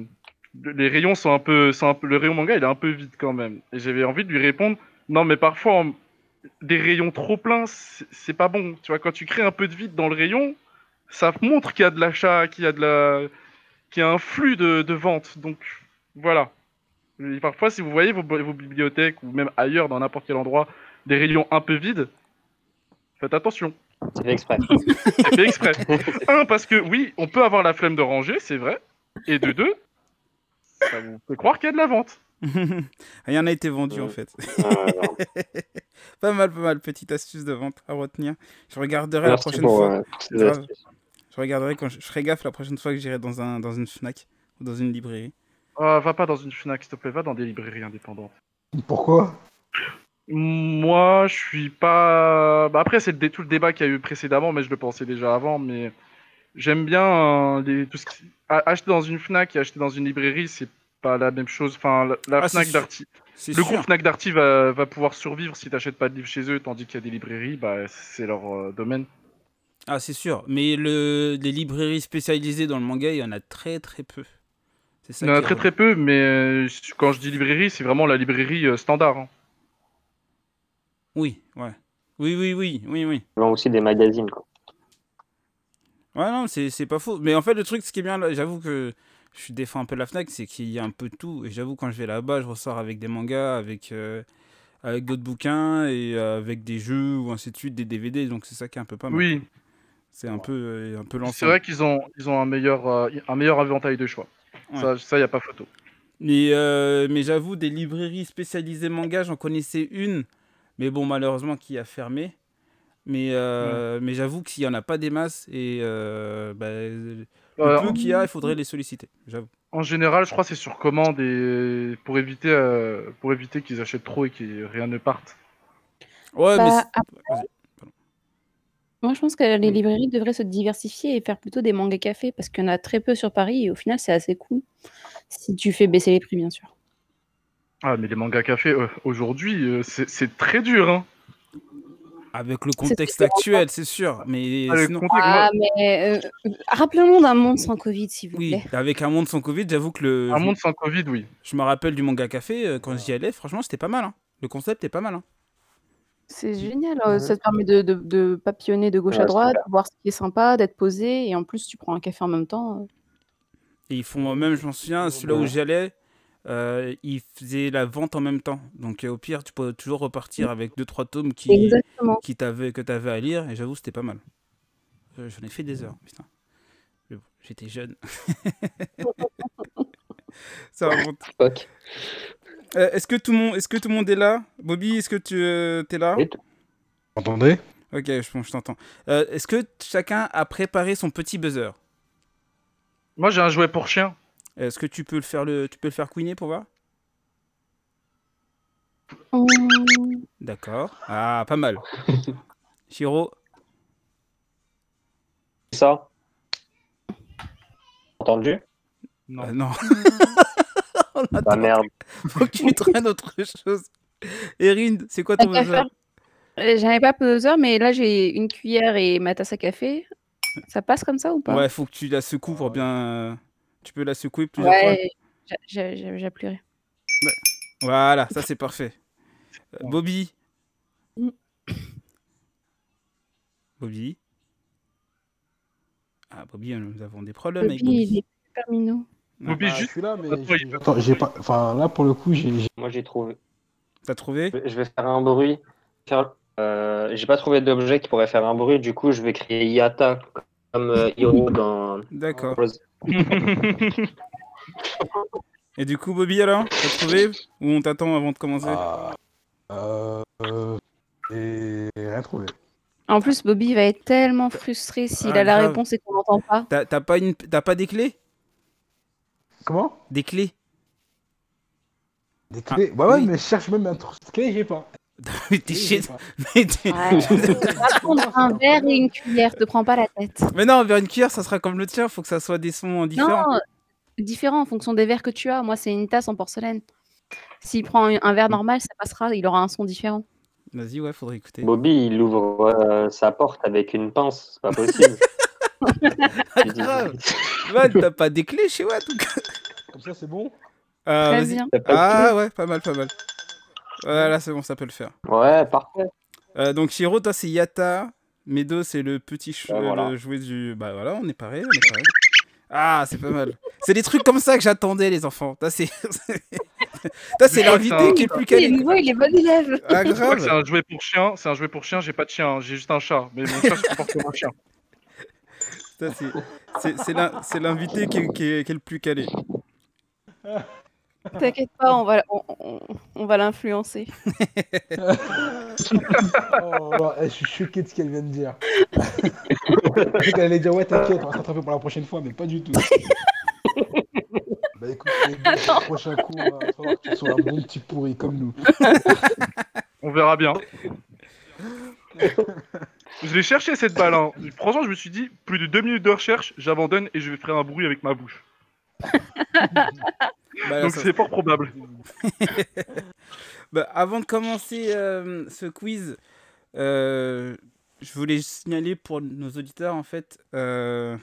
les rayons sont un peu. sont un peu- le rayon manga, il est un peu vide quand même. Et j'avais envie de lui répondre Non, mais parfois, des rayons trop pleins, c'est pas bon. Tu vois, quand tu crées un peu de vide dans le rayon, ça montre qu'il y a de l'achat, qu'il y a de la. qu'il y a un flux de vente. Donc, voilà. Et parfois, si vous voyez vos, vos bibliothèques ou même ailleurs, dans n'importe quel endroit, des rayons un peu vides, faites attention. C'est fait exprès. C'est fait exprès. un, parce que oui, on peut avoir la flemme de ranger, c'est vrai. Et de deux, ça vous fait croire qu'il y a de la vente. Rien n'a été vendu, en fait. Euh, non. pas mal, pas mal. Petite astuce de vente à retenir. Je regarderai la prochaine pour, fois. euh. Je regarderai quand je, je ferai gaffe la prochaine fois que j'irai dans, un, dans une Fnac ou dans une librairie. Ah, va pas dans une Fnac, s'il te plaît, va dans des librairies indépendantes. Pourquoi? Moi, je suis pas. Bah, après, c'est le dé- tout le débat qu'il y a eu précédemment, mais je le pensais déjà avant. Mais j'aime bien euh, les... tout ce qui... a- acheter dans une Fnac et acheter dans une librairie, c'est pas la même chose. Enfin, la, la Ah, c'est Fnac sûr. d'Arty, le sûr. groupe Fnac Darty va, va pouvoir survivre si t'achètes pas de livres chez eux, tandis qu'il y a des librairies, bah c'est leur euh, domaine. Ah, c'est sûr. Mais le, les librairies spécialisées dans le manga, il y en a très très peu. C'est ça Il y en a très très peu, mais euh, quand je dis librairie, c'est vraiment la librairie euh, standard. hein. Oui, ouais. Oui, oui, oui, oui, oui. Ils vendent aussi des magazines, quoi. Ouais, non, c'est c'est pas faux. Mais en fait, le truc, ce qui est bien j'avoue que je défends un peu la Fnac, c'est qu'il y a un peu de tout. Et j'avoue, quand je vais là-bas, je ressors avec des mangas, avec, euh, avec d'autres bouquins et euh, avec des jeux ou ainsi de suite, des DVD. Donc c'est ça qui est un peu pas mal. Oui, C'est un peu, euh, un peu l'ensemble. c'est vrai qu'ils ont, ils ont un, meilleur, euh, un meilleur éventail de choix. Ouais. Ça, ça, y a pas photo. Mais, euh, mais j'avoue, des librairies spécialisées manga, j'en connaissais une. Mais bon, malheureusement, qui a fermé. Mais, euh, mais j'avoue que s'il n'y en a pas des masses, et euh, bah, le Euh, peu qu'il y a, il faudrait les solliciter. J'avoue. En général, je crois que c'est sur commande et pour éviter, euh, pour éviter qu'ils achètent trop et que rien ne parte. Ouais, Bah, mais. Moi, je pense que les librairies devraient se diversifier et faire plutôt des mangas cafés parce qu'il y en a très peu sur Paris et au final, c'est assez cool. Si tu fais baisser les prix, bien sûr. Ah, mais les mangas café euh, aujourd'hui, euh, c'est c'est très dur. Hein. Avec le C'est contexte différent. actuel, c'est sûr. Mais Ah, le sinon. contexte, Ah, mais euh, rappelons-nous d'un monde sans Covid, s'il vous Oui, plaît. avec un monde sans Covid, j'avoue que le. un je- monde sans Covid, oui. Je me rappelle du manga café euh, quand j'y allais, franchement, c'était pas mal. hein. Le concept est pas mal. hein. C'est génial, euh, ça te permet de, de- de papillonner de gauche à Ouais, droite, super. de voir ce qui est sympa, d'être posé, et en plus tu prends un café en même temps. Et ils font, même, je m'en souviens, celui-là où j'y allais, euh, ils faisaient la vente en même temps. Donc au pire, tu peux toujours repartir avec deux trois tomes qui, Exactement. qui t'avaient, que tu avais à lire, et j'avoue, c'était pas mal. J'en ai fait des heures, putain. Mais bon, j'étais jeune. Ça remonte. Fuck. Euh, est-ce, que tout le monde, est-ce que tout le monde est là? Bobby, est-ce que tu es là? Oui. Vous entendez Ok, je, bon, je t'entends. Euh, est-ce que chacun a préparé son petit buzzer? Moi, j'ai un jouet pour chien. Est-ce que tu peux le faire, le, tu peux le faire couiner pour voir? D'accord. Ah, pas mal. Chiro Ça Entendu? Non. Euh, Non. Bah attend. merde. Faut que tu traînes autre chose. Erin, c'est quoi ton buzzer. Euh, J'avais pas peseur, mais là j'ai une cuillère et ma tasse à café. Ça passe comme ça ou pas? Ouais, faut que tu la secoues pour bien. euh, Tu peux la secouer plusieurs fois. Ouais, j'a- j'appuierai. Voilà, ça c'est parfait. Euh. Bobby. Mm. Bobby. Ah, Bobby, euh, nous avons des problèmes avec Bobby, Bobby. il est super mignon. Bobby, Bah, juste. Je suis là, mais Attends, j'ai- pas. Enfin, là pour le coup, j'ai. Moi j'ai trouvé. T'as trouvé? Je vais- faire un bruit. Faire... Euh, j'ai pas trouvé d'objet qui pourrait faire un bruit, du coup je vais créer Yata comme euh, Hiro dans D'accord. Et du coup, Bobby, alors T'as trouvé Ou on t'attend avant de commencer? Ah, euh, et rien trouvé. En plus, Bobby va être tellement frustré s'il Ah, a la grave. réponse et qu'on n'entend pas. T'as t'as pas, une... t'as pas des clés? Comment? Des clés Des clés Ouais, ouais, Ah, oui. mais je cherche même un truc de clé, j'ai pas. Mais t'es pas. Mais, t'es- Ouais. Va prendre un verre et une cuillère, te prends pas la tête. Mais non, vers une cuillère, ça sera comme le tien. Faut que ça soit des sons différents. Non, différent en fonction des verres que tu as. Moi, c'est une tasse en porcelaine. S'il prend un, verre normal, ça passera, il aura un son différent. Vas-y, ouais, faudrait écouter. Bobby il ouvre euh, sa porte avec une pince, c'est pas possible. Grave. Van, t'as pas des clés chez Watt ou quoi? Comme ça, c'est bon? Ah, Très bien. T'as Ah ouais, pas mal, pas mal. Voilà, c'est bon, ça peut le faire. Ouais, parfait. Euh, donc Shiro, toi c'est Yata. Medo, c'est le petit ch- Bah, voilà. le jouet du. Bah voilà, on est pareil, on est pareil. Ah, c'est pas mal. C'est des trucs comme ça que j'attendais, les enfants. Toi, c'est. Toi, c'est l'invité qui est plus Il est calé. nouveau, il est bon élève. Ah, c'est un jouet pour chien. C'est un jouet pour chien. J'ai pas de chien. hein. J'ai juste un chat. Mais mon chat se comporte comme un chien. C'est- c'est- C'est l'in- c'est l'invité qui, est- qui est qui est le plus calé. T'inquiète pas, on va, on, on- on va l'influencer. Oh, non, eh, je suis choqué de ce qu'elle vient de dire. Qu'elle allait dire ouais t'inquiète, on va se rattraper pour la prochaine fois, mais pas du tout. bah écoute, le prochain coup, on va falloir que tu sois un bon petit pourri comme nous. On verra bien. Je l'ai cherché cette balle. hein. Franchement, je me suis dit, plus de deux minutes de recherche, j'abandonne et je vais faire un bruit avec ma bouche. Bah, Donc ça- c'est fort probable. Bah, avant de commencer euh, ce quiz, euh, je voulais signaler pour nos auditeurs, en fait, euh,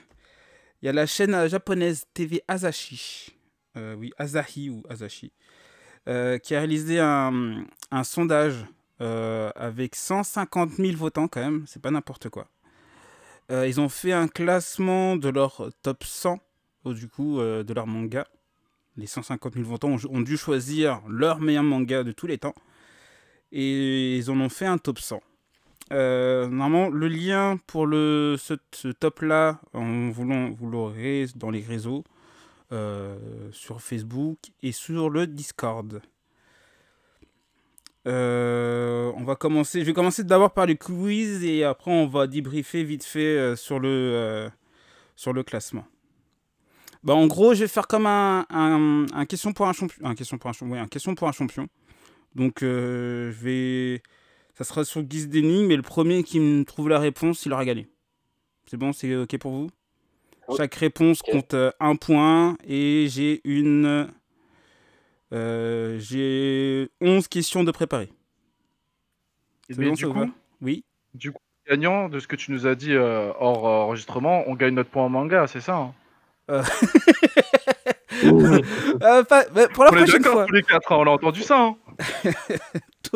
il y a la chaîne japonaise TV Asahi, oui, Asahi ou Asahi, qui a réalisé un, un sondage euh, avec 150 000 votants quand même, c'est pas n'importe quoi. Euh, ils ont fait un classement de leur top 100, euh, du coup, euh, de leur manga les 150 000 votants ont, dû choisir leur meilleur manga de tous les temps. et ils en ont fait un top 100. Euh, normalement, le lien pour le, ce, top-là, vous l'aurez dans les réseaux, sur Facebook et sur le Discord. Euh, on va commencer. Je vais commencer d'abord par le quiz et après on va débriefer vite fait euh, sur le euh, sur le classement. Bah, en gros, je vais faire comme un, un, un question pour un champion. Un question pour un champion. Oui, un question pour un champion. Donc, euh, je vais. Ça sera sur guise d'énigme, mais le premier qui me trouve la réponse, il aura gagné. C'est bon, c'est ok pour vous? Oui. Chaque réponse compte un point et j'ai une. Euh, j'ai 11 questions de préparer. Mais bon, du coup, Oui. du coup, gagnant de ce que tu nous as dit euh, hors euh, enregistrement, on gagne notre point en manga, c'est ça hein? Euh, pas- bah, pour la On est prochaine d'accord fois. tous les quatre, hein, on a entendu ça. Hein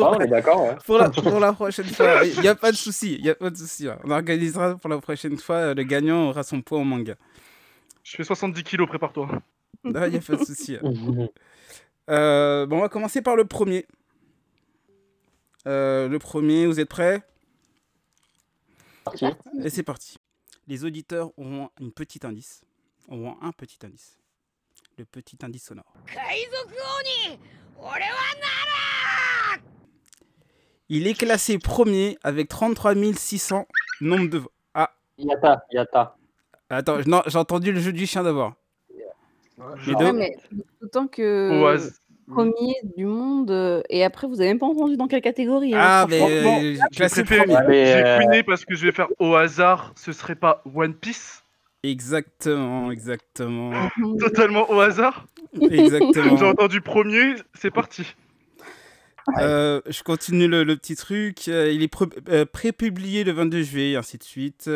Ah, on est d'accord, ouais. Pour la, pour la prochaine fois, il n'y a pas de souci, il y a pas de souci. hein. On organisera pour la prochaine fois, le gagnant aura son point au manga. Je fais 70 kilos, prépare-toi. Il n'y a pas de souci. Euh, bon, on va commencer par le premier. Euh, le premier, vous êtes prêts? Et c'est parti. Les auditeurs auront une petite indice. Auront un petit indice. Le petit indice sonore. Il est classé premier avec 33 600 nombre de voix. Ah. Yata, Yata. Attends, non, j'ai entendu le jeu du chien d'abord. Les Ouais, deux mais d'autant que Au has- premier du monde, euh, et après vous avez même pas entendu dans quelle catégorie. hein, Ah, franchement. mais euh, J'ai classé préféré- premier. Mais, J'ai couiné parce que je vais faire au hasard, ce serait pas One Piece Exactement, exactement. Totalement au hasard J'ai exactement. entendu premier, c'est parti. Euh, je continue le, le petit truc. Il est pré- euh, pré-publié le 22 juillet, ainsi de suite.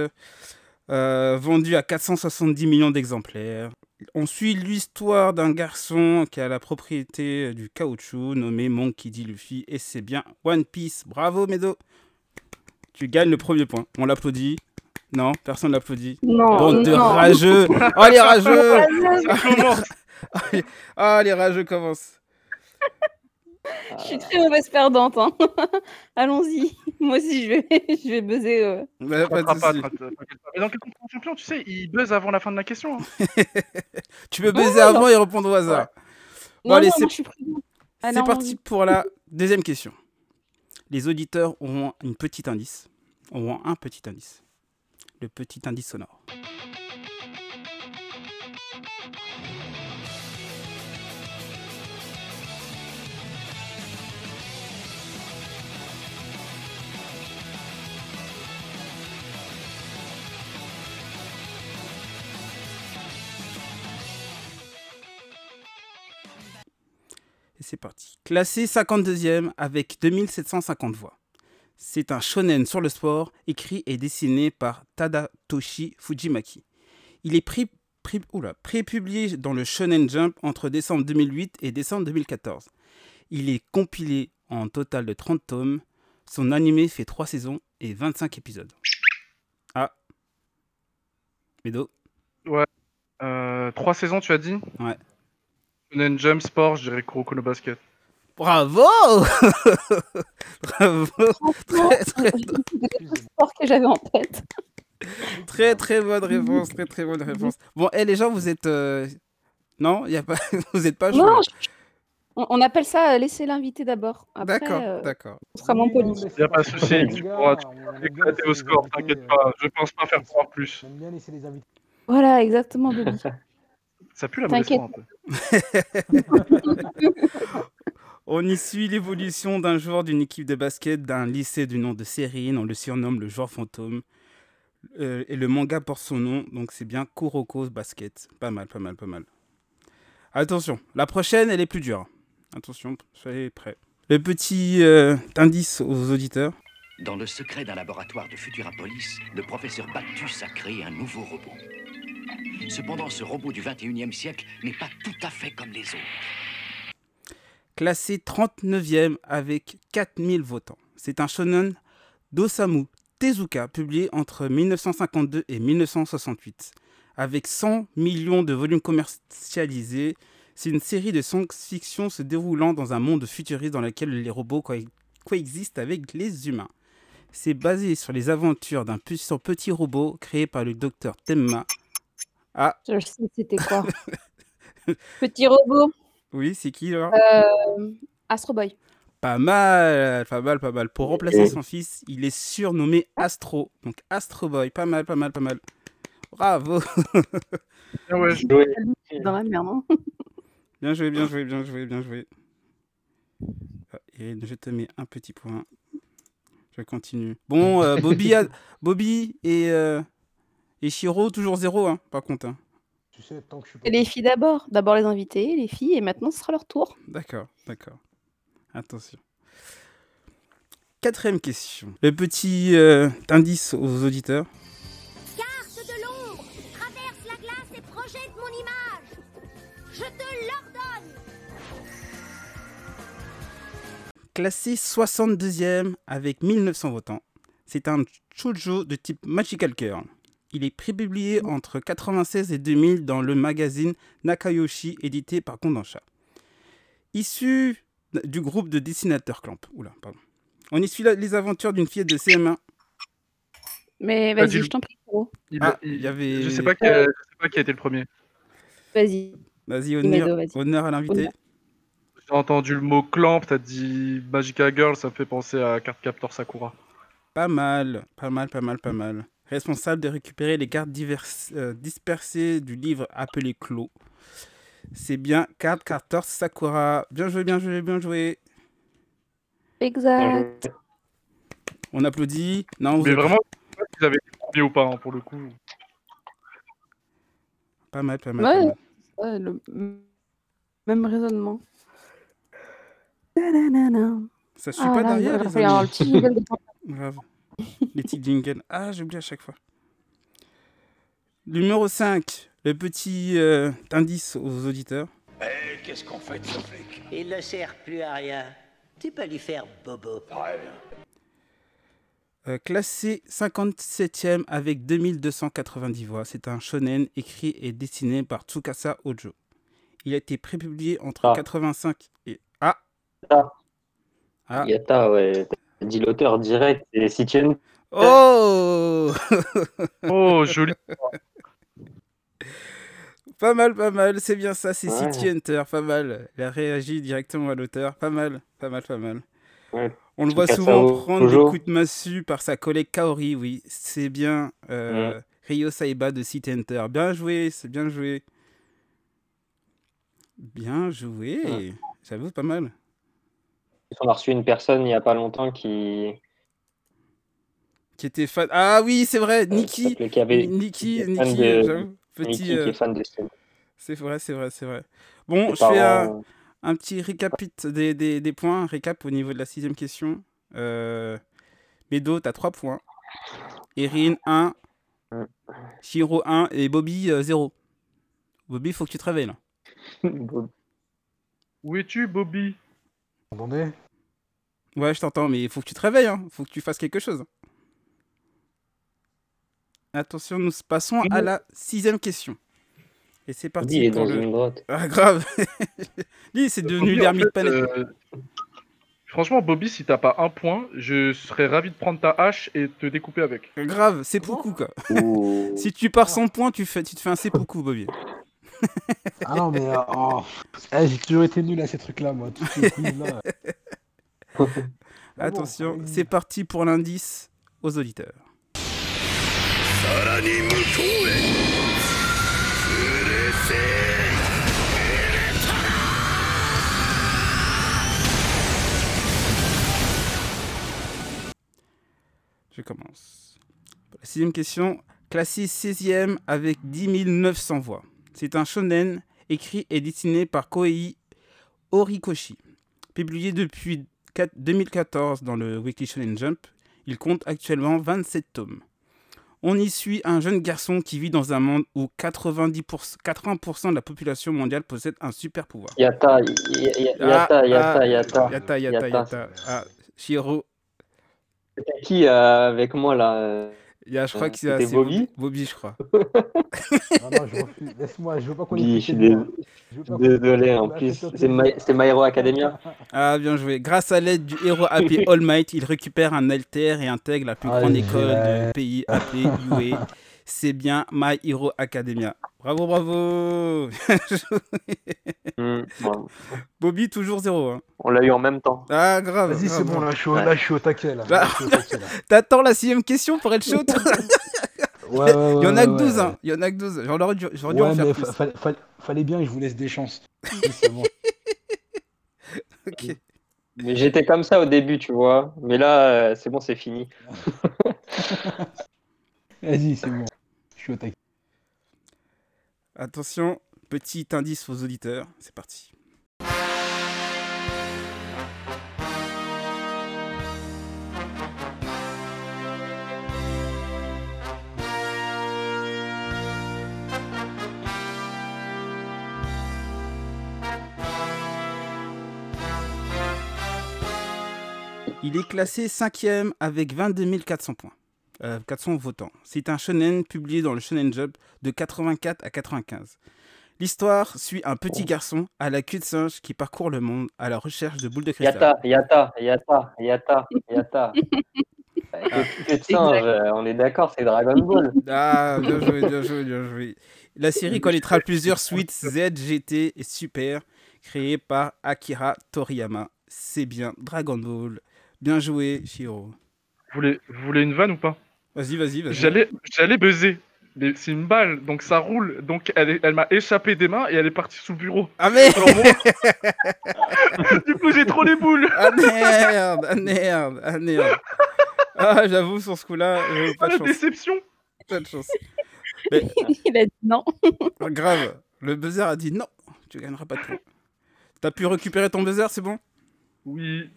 Euh, vendu à 470 millions d'exemplaires. On suit l'histoire d'un garçon qui a la propriété du caoutchouc nommé Monkey D. Luffy et c'est bien One Piece. Bravo Medo. Tu gagnes le premier point. On l'applaudit. Non, personne l'applaudit. Non, Bande de non. rageux. Oh les rageux. Ah les rageux commencent. Je suis très mauvaise perdante. hein. Allons-y. Moi aussi, je vais, je vais buzzer. euh. Bah, pas pas. Mais dans quel concours champion, tu sais, il buzz avant la fin de la question. hein. Tu peux baiser avant et répondre au hasard. Bon, Non, allez, c'est suis parti pour la deuxième question. Les auditeurs auront une petite indice. Auront un petit indice. Le petit indice sonore. Et c'est parti. Classé 52e avec 2750 voix. C'est un shonen sur le sport, écrit et dessiné par Tadatoshi Fujimaki. Il est pré- pré- pré-publié dans le Shonen Jump entre décembre 2008 et décembre 2014. Il est compilé en total de 30 tomes. Son animé fait 3 saisons et 25 épisodes. Ah. Medo Euh, trois saisons, tu as dit? Ouais. Shonen Jump Sport, je dirais Kuroko no Basket. Bravo Bravo Très très C'est le sport que j'avais en tête. Très très bonne réponse, très très bonne réponse. Bon, et les gens, vous êtes... euh, Non, y a pas... vous êtes pas Non, je- on, on appelle ça euh, laisser l'invité d'abord. D'accord, euh, d'accord. on sera moins poli. Y a pas de souci, tu pourras- Éclater au score, t'inquiète pas, je pense pas faire croire plus. J'aime bien laisser les invités. Voilà, exactement, Bobby. Ça pue la mauvaise T'inquiète. foi un peu. On y suit l'évolution d'un joueur d'une équipe de basket d'un lycée du nom de Serine. On le surnomme le joueur fantôme. Euh, et le manga porte son nom, donc c'est bien Kuroko's Basket. Pas mal, pas mal, pas mal. Attention, la prochaine, elle est plus dure. Attention, soyez prêts. Le petit euh, indice aux auditeurs. Dans le secret d'un laboratoire de Futurapolis, le professeur Bactus a créé un nouveau robot. Cependant, ce robot du 21e siècle n'est pas tout à fait comme les autres. classé 39e avec 4000 votants. C'est un shonen d'Osamu Tezuka, publié entre 1952 et 1968. Avec 100 millions de volumes commercialisés, c'est une série de science-fiction se déroulant dans un monde futuriste dans lequel les robots co- coexiste avec les humains. C'est basé sur les aventures d'un puissant petit robot créé par le docteur Temma. Ah, Je sais c'était quoi. Petit robot. oui, c'est qui alors Euh, Astro Boy. Pas mal, pas mal, pas mal. Pour remplacer Et- son fils, il est surnommé Astro. Donc Astro Boy, pas mal, pas mal, pas mal. Bravo. Ah ouais, Ouais. Dans la merde, hein. Bien joué, bien joué, bien joué, bien joué. Ah, Irine, je te mets un petit point. Je continue. Bon, euh, Bobby, a- Bobby et, euh, et Shiro, toujours zéro, hein, par contre. hein. Tu sais, tant que je suis pas. Et les filles d'abord. D'abord les invités, les filles, et maintenant ce sera leur tour. D'accord, d'accord. Attention. Quatrième question. Le petit euh, indice aux auditeurs. Carte de l'ombre, traverse la glace et projette mon image. Je te l'ordonne. Classé 62e avec 1900 votants. C'est un shoujo de type Magical Girl. Il est prépublié entre 96 et 2000 dans le magazine Nakayoshi, édité par Kodansha. Issu du groupe de dessinateurs Clamp. Oula, pardon. On y suit la- les aventures d'une fille de CM1. Mais Vas-y, je t'en prie, il, Ah, il- y avait- Je sais pas qui a, je sais pas qui a été le premier. Vas-y. Vas-y, honneur, vas-y. honneur à l'invité. J'ai entendu le mot clamp, t'as dit Magica Girl, ça me fait penser à Cardcaptor Sakura. Pas mal, pas mal, pas mal, pas mal. Responsable de récupérer les cartes diverses- euh, dispersées du livre appelé Clos. C'est bien Card Carter Sakura. Bien joué, bien joué, bien joué. Exact. On applaudit. Non, vous Mais vraiment, je sais pas s'ils avaient été ou pas, hein, pour le coup. Pas mal, pas mal. Ouais. pas mal. Ouais, le même raisonnement. Ça suit Ah, pas là, derrière, les amis. un petit jingle de- Grave. Les petits jingles. Ah, j'oublie à chaque fois. Numéro 5. Le petit euh, indice aux auditeurs. Eh, qu'est-ce qu'on fait de ce flic? Il ne sert plus à rien. Tu peux lui faire bobo. Très bien. Euh, classé 57e avec 2290 voix. C'est un shonen écrit et dessiné par Tsukasa Ojo. Il a été prépublié entre Ah. 85 et... Ah Ah. Ah. Yata, ouais. Dit l'auteur direct. Et si tu aimes, Oh Oh, joli. Pas mal, pas mal, c'est bien ça, c'est Ouais. City Hunter, pas mal. Il a réagi directement à l'auteur, pas mal, pas mal, pas mal. Ouais. On le voit souvent prendre des coups de massue par sa collègue Kaori, oui, c'est bien euh, Ryo Saiba de City Hunter. Bien joué, c'est bien joué. Bien joué, Ouais. j'avoue, pas mal. On a reçu une personne il n'y a pas longtemps qui, Qui était fan. Ah oui, c'est vrai, euh, qui s'appelait- qui avait Niki, fan de- euh, petit. qui euh, est fan de c'est vrai, c'est vrai, c'est vrai. Bon, je fais un. un petit récapit des, des, des points, un récap au niveau de la sixième question. Euh, Bedo, t'as 3 points. Erin, 1. Mm. Shiro, 1. Et Bobby, 0. Bobby, faut que tu te réveilles là. euh, Où es-tu, Bobby? Entendez Ouais, je t'entends, mais il faut que tu te réveilles. Hein. faut que tu fasses quelque chose. Attention, nous passons à la sixième question. Et c'est parti il est dans le... une grotte. Ah, grave Lui, c'est devenu en l'ermite fait, panette. euh, Franchement, Bobby, si t'as pas un point, je serais ravi de prendre ta hache et te découper avec. Grave, c'est beaucoup quoi. Ouh. Si tu pars sans point, tu, fais, tu te fais un seppuku, Bobby. ah non, mais. Euh, oh, eh, j'ai toujours été nul à ces trucs-là, moi. Tout ce Attention, c'est parti pour l'indice aux auditeurs. Je commence. Sixième question. Classé 16e avec 10 900 voix. C'est un shonen écrit et dessiné par Koei Horikoshi. Publié depuis 4 2014 dans le Weekly Shonen Jump, il compte actuellement 27 tomes. On y suit un jeune garçon qui vit dans un monde où 90%, 80% de la population mondiale possède un super pouvoir. Yata, Ah, Yata, Yata, ah, Yata. Yata, yata, Yata. yata. Ah, Shiro. Qui euh, avec moi là euh, Il y a, je crois Euh, que c'est Bobby Bobby, je crois. Non, non, je refuse. Laisse-moi, je veux pas qu'on je suis désolé, en plus, c'est. My, Hero Academia. Ah, bien joué. Grâce à l'aide du héros appelé All Might, il récupère un alter et intègre la plus Ah, grande école du pays appelée UA. C'est bien My Hero Academia. Bravo, bravo Hmm, bon, Bobby, toujours zéro. hein. on l'a eu en même temps. Ah, grave. Vas-y, c'est bon, là, je suis au, Ouais. là, je suis au taquet. Là. Là. T'attends la sixième question pour être chaud toi Ouais, ouais, Il y en a que ouais, 12, ouais. hein. Il y en a que 12. J'aurais dû, j'aurais dû Ouais, en faire mais plus. fa- fa- fa- fallait bien que je vous laisse des chances. Oui, c'est bon. Ok. Mais j'étais comme ça au début, tu vois. Mais là, euh, c'est bon, c'est fini. Vas-y, c'est bon. Attention, petit indice aux auditeurs. C'est parti. Il est classé 5e avec 22 400 points. Euh, 400 votants. C'est un shonen publié dans le Shonen Jump de 84 à 95. L'histoire suit un petit Oh. garçon à la queue de singe qui parcourt le monde à la recherche de boules de cristal. Yata, Yata, Yata, Yata, Yata. Que, que de singe, euh, on est d'accord, c'est Dragon Ball. Ah, bien joué, bien joué, bien joué. La série connaîtra plusieurs suites Z, GT et Super créées par Akira Toriyama. C'est bien Dragon Ball. Bien joué, Shiro. Vous voulez, vous voulez une vanne ou pas? Vas-y, vas-y, vas-y. J'allais, j'allais buzzer. Mais c'est une balle, donc ça roule. Donc elle, est- elle m'a échappé des mains et elle est partie sous le bureau. Ah merde Alors moi- du coup, j'ai trop les boules. Ah merde Ah merde Ah merde Ah, j'avoue, sur ce coup-là, j'avoue, Ah, pas de la chance. déception. Pas de chance. Il a dit non. Grave. Le buzzer a dit non, tu gagneras pas de points. T'as pu récupérer ton buzzer, c'est bon? Oui.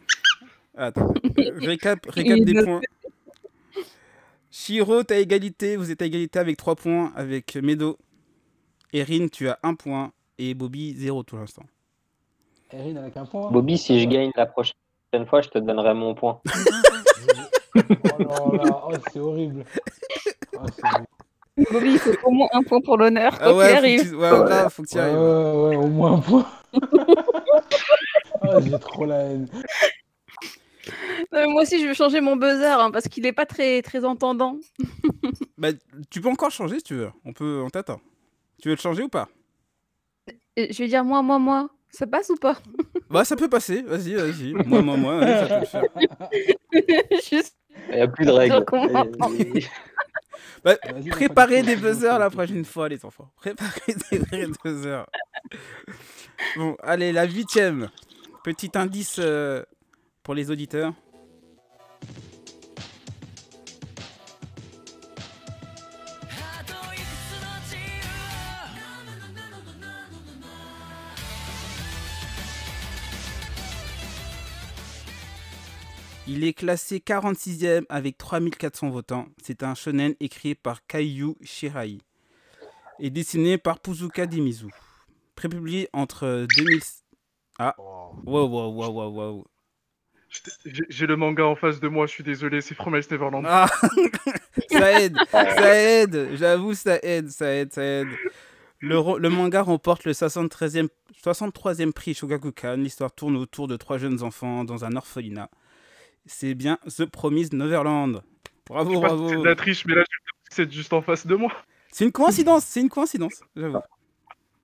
Attends. Récap, récap des points. Shiro, t'as égalité. Vous êtes à égalité avec 3 points avec Medo. Erin, tu as 1 point. Et Bobby, 0 pour l'instant. Erin avec un point. Bobby, si je gagne la prochaine fois, je te donnerai mon point. Oh là là, oh, c'est horrible. Oh, horrible. Bobby, il faut au moins un point pour l'honneur. Ah ouais, qu'il faut que arrive. tu... ouais, grave, faut que tu y Ouais, arrives. ouais, ouais, au moins un point. Ah, j'ai trop la haine. Non, moi aussi, je veux changer mon buzzer hein, parce qu'il est pas très, très entendant. Bah, tu peux encore changer si tu veux. On peut, on t'attend. Tu veux le changer ou pas? Et Je vais dire moi, moi, moi. Ça passe ou pas? Bah, ça peut passer. Vas-y, vas-y. Moi, moi, moi. ouais, ça peut le faire. Juste. Il n'y a plus de règles. Bah, préparez des buzzers la prochaine fois, les enfants. Préparez des vrais buzzers. Bon, allez, la huitième. Petit indice euh, pour les auditeurs. Il est classé 46e avec 3400 votants. C'est un shonen écrit par Kaiyu Shirai et dessiné par Puzuka Dimizu. Prépublié entre 2000... Ah, wow, wow, wow, wow, wow. J'ai le manga en face de moi, je suis désolé, c'est Promise Neverland. Ah, ça aide, ça aide, j'avoue, ça aide, ça aide, ça aide. Le, manga remporte le 73e, 63e prix Shogakukan. L'histoire tourne autour de trois jeunes enfants dans un orphelinat. C'est bien The Promised Neverland. Je Bravo, bravo. c'est de la triche, mais là, je c'est juste en face de moi. C'est une coïncidence, c'est une coïncidence, j'avoue.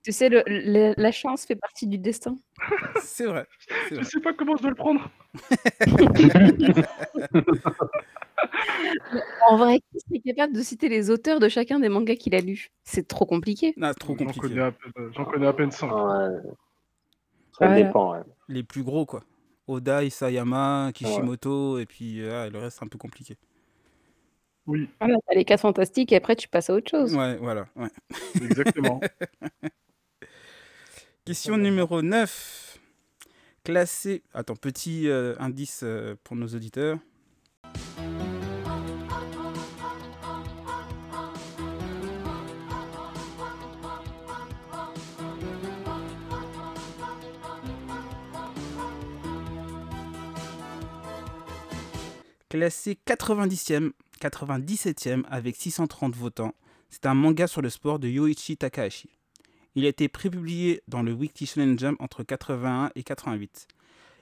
Tu sais, le- le- la chance fait partie du destin. C'est vrai. Je vrai. sais pas comment je dois le prendre. En vrai, qui serait capable de citer les auteurs de chacun des mangas qu'il a lus C'est trop compliqué. Trop J'en compliqué. connais, à peine- j'en connais à peine 5. Ouais. Ça Ouais. dépend. ouais. Les plus gros, quoi. Oda, Isayama, Kishimoto, et puis euh, ah, le reste, c'est un peu compliqué. Oui, Voilà, t'as les 4 fantastiques et après tu passes à autre chose. Ouais, voilà. Ouais. exactement. Question numéro 9. Classé. Attends, petit euh, indice euh, pour nos auditeurs. Classé 90e 97e avec 630 votants. C'est un manga sur le sport de Yoichi Takahashi. Il a été prépublié dans le Weekly Shonen Jump entre 81 et 88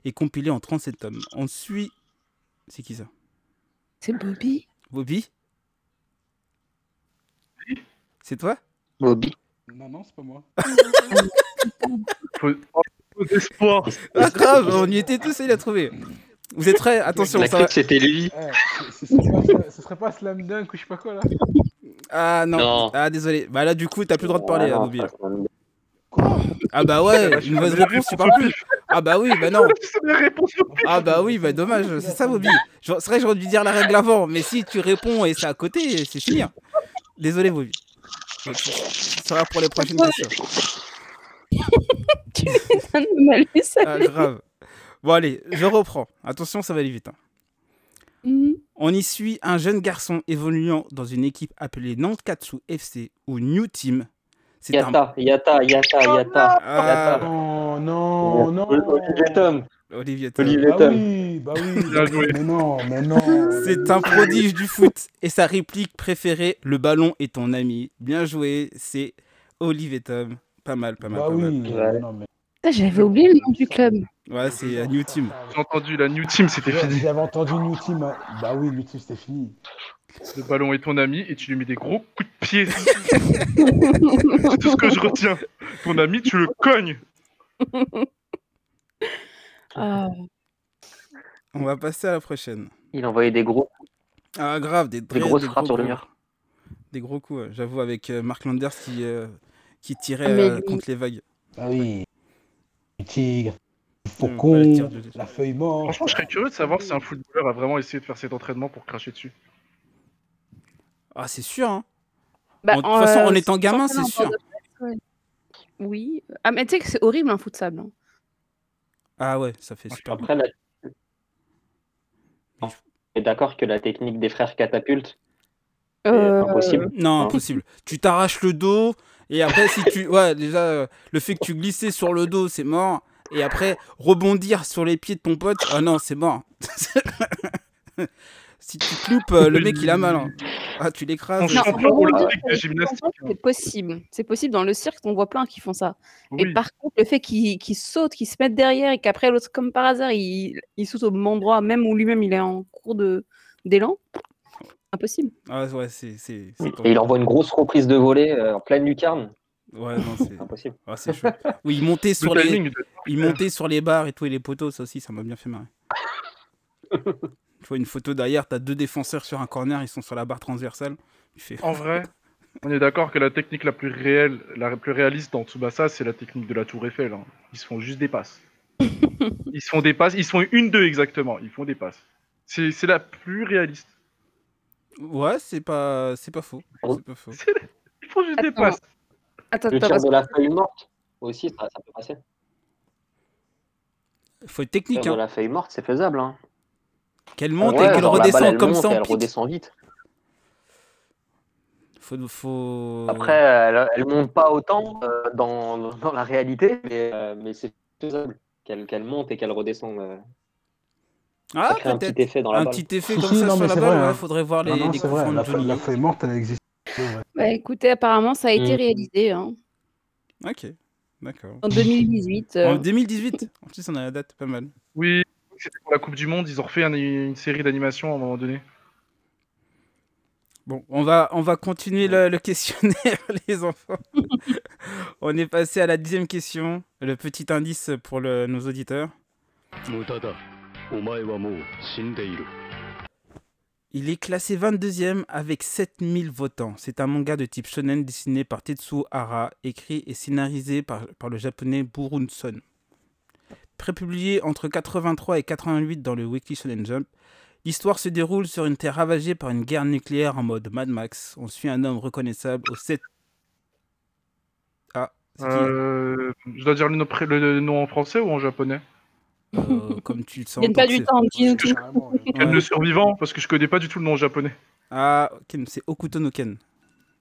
et compilé en 37 tomes. On suit. C'est qui ça? C'est Bobby. Bobby? C'est toi? Bobby. Non, non, c'est pas moi. Faut, d'espoir. Ah grave, on y était tous et il a trouvé. Vous êtes prêts? Attention, La ça va. c'était lui. Ce, serait pas, Slam Dunk ou je sais pas quoi là Ah non. Non. Ah désolé. Bah là du coup t'as plus le droit de parler, Ah, hein, ça, ça Ah bah ouais, une mauvaise réponse, tu parles plus. Ah bah oui, bah non. Ah bah oui, bah dommage, c'est ça Bobby. C'est vrai que j'aurais dû dire la règle avant, mais si tu réponds et c'est à côté, c'est fini. hein. Désolé Bobby. Ce sera pour les prochaines questions. Tu m'étonnes de malus. Ah grave. Bon allez, je reprends. Attention, ça va aller vite. hein. Mhm. On y suit un jeune garçon évoluant dans une équipe appelée Nankatsu FC ou New Team. C'est un... Yata, Yata, Yata, Yata. Ah, Non, non, non. Olivier Tom. Olivier Tom. Olivier Bah Tom. oui, bah oui. Bien joué. Mais non, mais non. C'est un prodige du foot et sa réplique préférée, le ballon est ton ami. Bien joué, c'est Olivier Tom. Pas mal, pas mal, Bah pas mal. oui. Ouais. Non, mais... Putain, J'avais oublié le nom du club. Ouais, c'est euh, New Team. J'ai entendu la New Team, c'était fini. j'avais entendu New Team. hein. Bah oui, New Team, c'était fini. Le ballon est ton ami et tu lui mets des gros coups de pied. C'est tout ce que je retiens. Ton ami, tu le cognes. Ah, On va passer à la prochaine. Il envoyait des gros. Ah, grave, des, Des très- grosses gros frappes sur le coups. mur. Des gros coups, ouais. j'avoue, avec euh, Mark Landers qui, euh, qui tirait Ah, mais euh, lui- contre les vagues. Ah oui. Le tigre, faucon, de- la feuille morte. Franchement, je serais curieux de savoir si un footballeur a vraiment essayé de faire cet entraînement pour cracher dessus. Ah, c'est sûr, hein. bah, En- de toute façon, en euh, étant gamin, c'est sûr. en ouais. Oui. Ah, mais tu sais que c'est horrible un foot sable. hein. Ah ouais, ça fait super. Après, la... On est d'accord que la technique des frères catapultes, c'est Euh, impossible. Non, impossible. Tu t'arraches le dos et après si tu ouais déjà euh, le fait que tu glissais sur le dos c'est mort et après rebondir sur les pieds de ton pote ah non c'est mort. si tu te loupes euh, le mec il a mal. hein. Ah tu l'écrases. On c'est- possible. C'est possible. Dans le cirque, on voit plein qui font ça. Et par contre, le fait qu'ils sautent, qu'ils se mettent derrière et qu'après, l'autre, comme par hasard, il, il saute au même endroit, même où lui-même il est en cours de- d'élan, impossible. Ah ouais c'est Et il envoie une grosse reprise de volée euh, en pleine lucarne. Ouais non c'est impossible. ah, c'est chaud. Oui il montait sur Le les timing, il montait sur les barres et tout et les poteaux ça aussi ça m'a bien fait marrer. tu vois une photo derrière t'as deux défenseurs sur un corner ils sont sur la barre transversale. En vrai, on est d'accord que la technique la plus réelle, la plus réaliste dans Tsubasa, c'est la technique de la Tour Eiffel. hein. Ils se font juste des passes. Ils se font des passes, ils se font une deux exactement. Ils font des passes. C'est c'est la plus réaliste. Ouais, c'est pas, c'est pas faux. Oh. C'est pas faux. Ils font juste des passes. Attends, Le attends, tir parce de la feuille morte aussi, ça, ça peut passer. Faut être Le technique. tir de Hein. la feuille morte, c'est faisable. Hein. Qu'elle monte Ouais, et qu'elle balle, redescend elle comme monte ça elle pique. redescend vite. Faut, faut... Après, elle, elle monte pas autant euh, dans, dans la réalité, mais, euh, mais c'est faisable qu'elle qu'elle monte et qu'elle redescende. euh. ah, ça crée un petit effet dans la Un balle. petit effet comme si, ça non, sur la balle. vrai, ouais, hein. faudrait voir les, Non, non, les vrai, la, de la feuille morte, elle existe. C'est vrai. Bah, écoutez, apparemment, ça a été Mm. réalisé hein, Ok, d'accord. en 2018. euh. En 2018. En plus, on a la date, pas mal. Oui, c'était pour la Coupe du Monde. Ils ont refait un- une série d'animation à un moment donné. Bon, on va, on va continuer le, le questionnaire, les enfants. on est passé à la dixième question. Le petit indice pour le- nos auditeurs. 無駄だお前はもう死んでいる Il est classé 22e avec 7000 votants. C'est un manga de type shonen dessiné par Tetsuo Hara, écrit et scénarisé par, le japonais Burunson. Prépublié entre 83 et 88 dans le Weekly Shonen Jump, l'histoire se déroule sur une terre ravagée par une guerre nucléaire en mode Mad Max. On suit un homme reconnaissable au 7... Ah, c'est Euh, je dois dire le nom en français ou en japonais? Euh, Comme tu le sens. Pas du temps, dis-nous tout. Ken le survivant Parce que je connais pas du tout le nom japonais. Ah, Ken, c'est Okuto no Ken.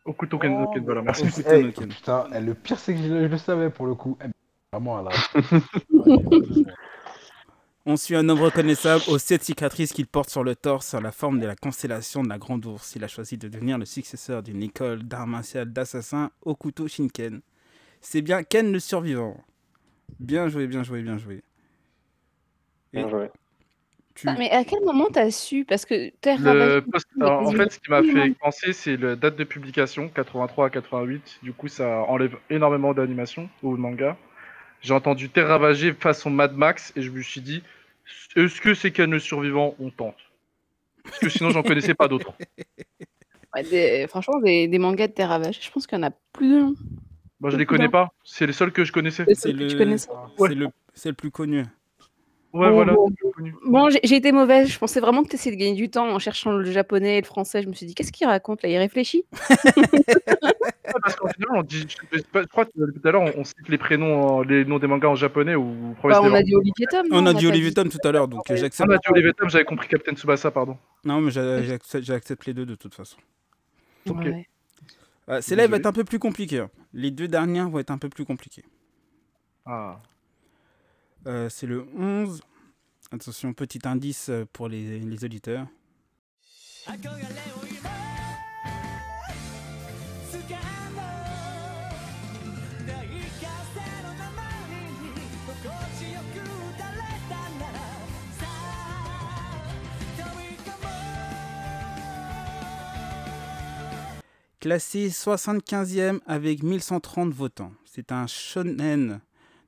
Okuto Ken, Oh, Ken, voilà, merci. Okuto hey, no Ken. putain, eh, le pire, c'est que je, le- je le savais pour le coup. Eh, vraiment, là. On suit un homme reconnaissable aux sept cicatrices qu'il porte sur le torse sur la forme de la constellation de la Grande Ourse. Il a choisi de devenir le successeur d'une école d'art martial d'assassin au couteau Shinken. C'est bien Ken le survivant. Bien joué, bien joué, bien joué. Et Bien joué. tu... Ah, mais à quel moment t'as su? Parce que Terre Le ravagée, post- mais alors, en fait, ce qui m'a fait penser, c'est la date de publication, 83 à 88. Du coup, ça enlève énormément d'animation au manga. J'ai entendu Terre ravagée façon Mad Max et je me suis dit, est-ce que c'est le survivant On tente? Parce que sinon, j'en connaissais pas d'autres. Ouais, des- franchement, des, des mangas de Terre ravagée, je pense qu'il y en a plus d'un. Moi, je les connais pas. C'est les seuls que je connaissais. C'est le... connaissais. c'est le... c'est le plus connu. Ouais, Bon, voilà. bon. j'ai été mauvaise. Je pensais vraiment que tu essayais de gagner du temps en cherchant le japonais et le français. Je me suis dit, qu'est-ce qu'il raconte là? Il réfléchit? Parce qu'en général, on dit, je, sais pas, je crois que tout à l'heure, on, on cite les prénoms, les noms des mangas en japonais ou Bah, On a dit Olivier Tom. non? On a dit Olivier Tom tout à l'heure, donc euh, On a dit Olivier Tom, j'avais compris Captain Tsubasa, pardon. Non, mais j'a- j'accepte les deux de toute façon. Ok. Ouais. Euh, Celle-là elle va être un peu plus compliquée. hein. Les deux dernières vont être un peu plus compliquées. Ah. Euh, c'est le 11. Attention, petit indice euh, pour les, auditeurs. Classé 75e avec 1130 votants. C'est un shonen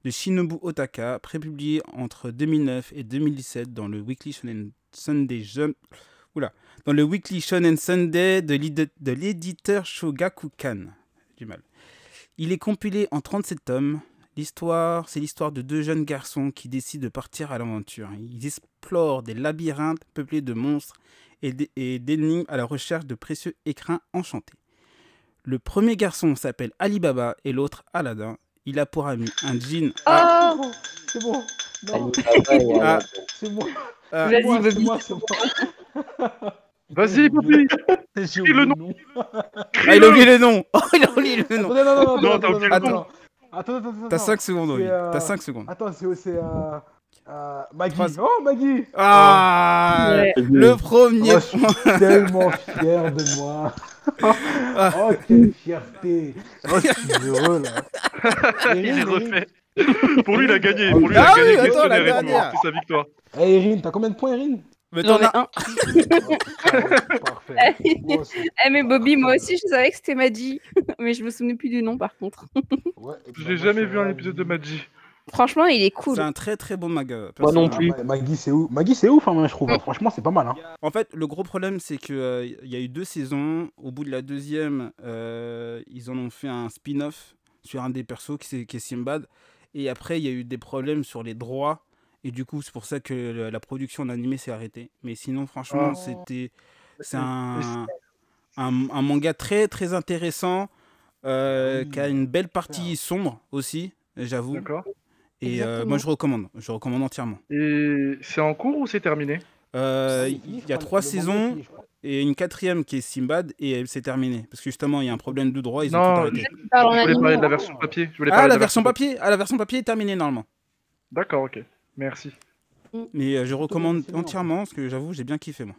de Shinobu Otaka, prépublié entre 2009 et 2017 dans le Weekly Shonen Sunday. Oula, dans le Weekly Shonen Sunday de l'éditeur Shogakukan. Du mal. Il est compilé en 37 tomes. L'histoire, c'est l'histoire de deux jeunes garçons qui décident de partir à l'aventure. Ils explorent des labyrinthes peuplés de monstres et d'énigmes à la recherche de précieux écrins enchantés. Le premier garçon s'appelle Alibaba et l'autre Aladdin. Il a pour ami un djinn. Ah C'est bon. Non, Alibaba et Ah. C'est moi. Ah, Vas-y, C'est moi, c'est Bobby. moi, c'est moi. Vas-y, Bobby J'ai oublié le nom. nom. Ah, il a oublié le nom Oh, il a oublié le nom non, non, non, Non, attends, t'as attends, oublié le attends, nom. attends. Attends, attends, attends. T'as 5 secondes, oui. euh, T'as 5 secondes. Attends, c'est c'est, euh, euh, Maggie. Trois- Oh, Maggie Ah Ouais. Le premier Oh, je suis tellement fier de moi. Oh, quelle fierté. Oh, je suis heureux, là. Il est refait. Pour lui, il a gagné. Ah Pour lui, il Ah a oui, gagné. attends, la dernière. C'est sa victoire. Eh, Erin, t'as combien de points, Erin Mais J'en t'en as... un. Parfait. Eh, mais Bobby, moi aussi, je savais que c'était Maddy. mais je me souvenais plus du nom, par contre. Ouais, Je bah, jamais vu un épisode de Maggi. Franchement, il est cool. C'est un très très bon manga. Moi non plus. Ah, Maggie, c'est ouf. Maggie, c'est ouf, hein, moi, je trouve. hein. Franchement, c'est pas mal. Hein. En fait, le gros problème, c'est qu'il y a eu deux saisons. Au bout de la deuxième, euh, ils en ont fait un spin-off sur un des persos qui, est Simbad. Et après, il y a eu des problèmes sur les droits. Et du coup, c'est pour ça que le- la production en animé s'est arrêtée. Mais sinon, franchement, Oh. c'était c'est un, un, un manga très très intéressant euh, Oui. qui a une belle partie sombre aussi, j'avoue. Et euh, moi, je recommande. Je recommande entièrement. Et c'est en cours ou c'est terminé? Euh, Il y a trois saisons et une quatrième qui est Simbad et c'est terminé. Parce que justement, il y a un problème de droit, ils ont Non, tout arrêté. Parles en Je voulais parler de la version papier. Je voulais Ah, la version papier Ah, la version papier est terminée normalement. D'accord, ok. Merci. Mais euh, je recommande entièrement parce que j'avoue, j'ai bien kiffé moi.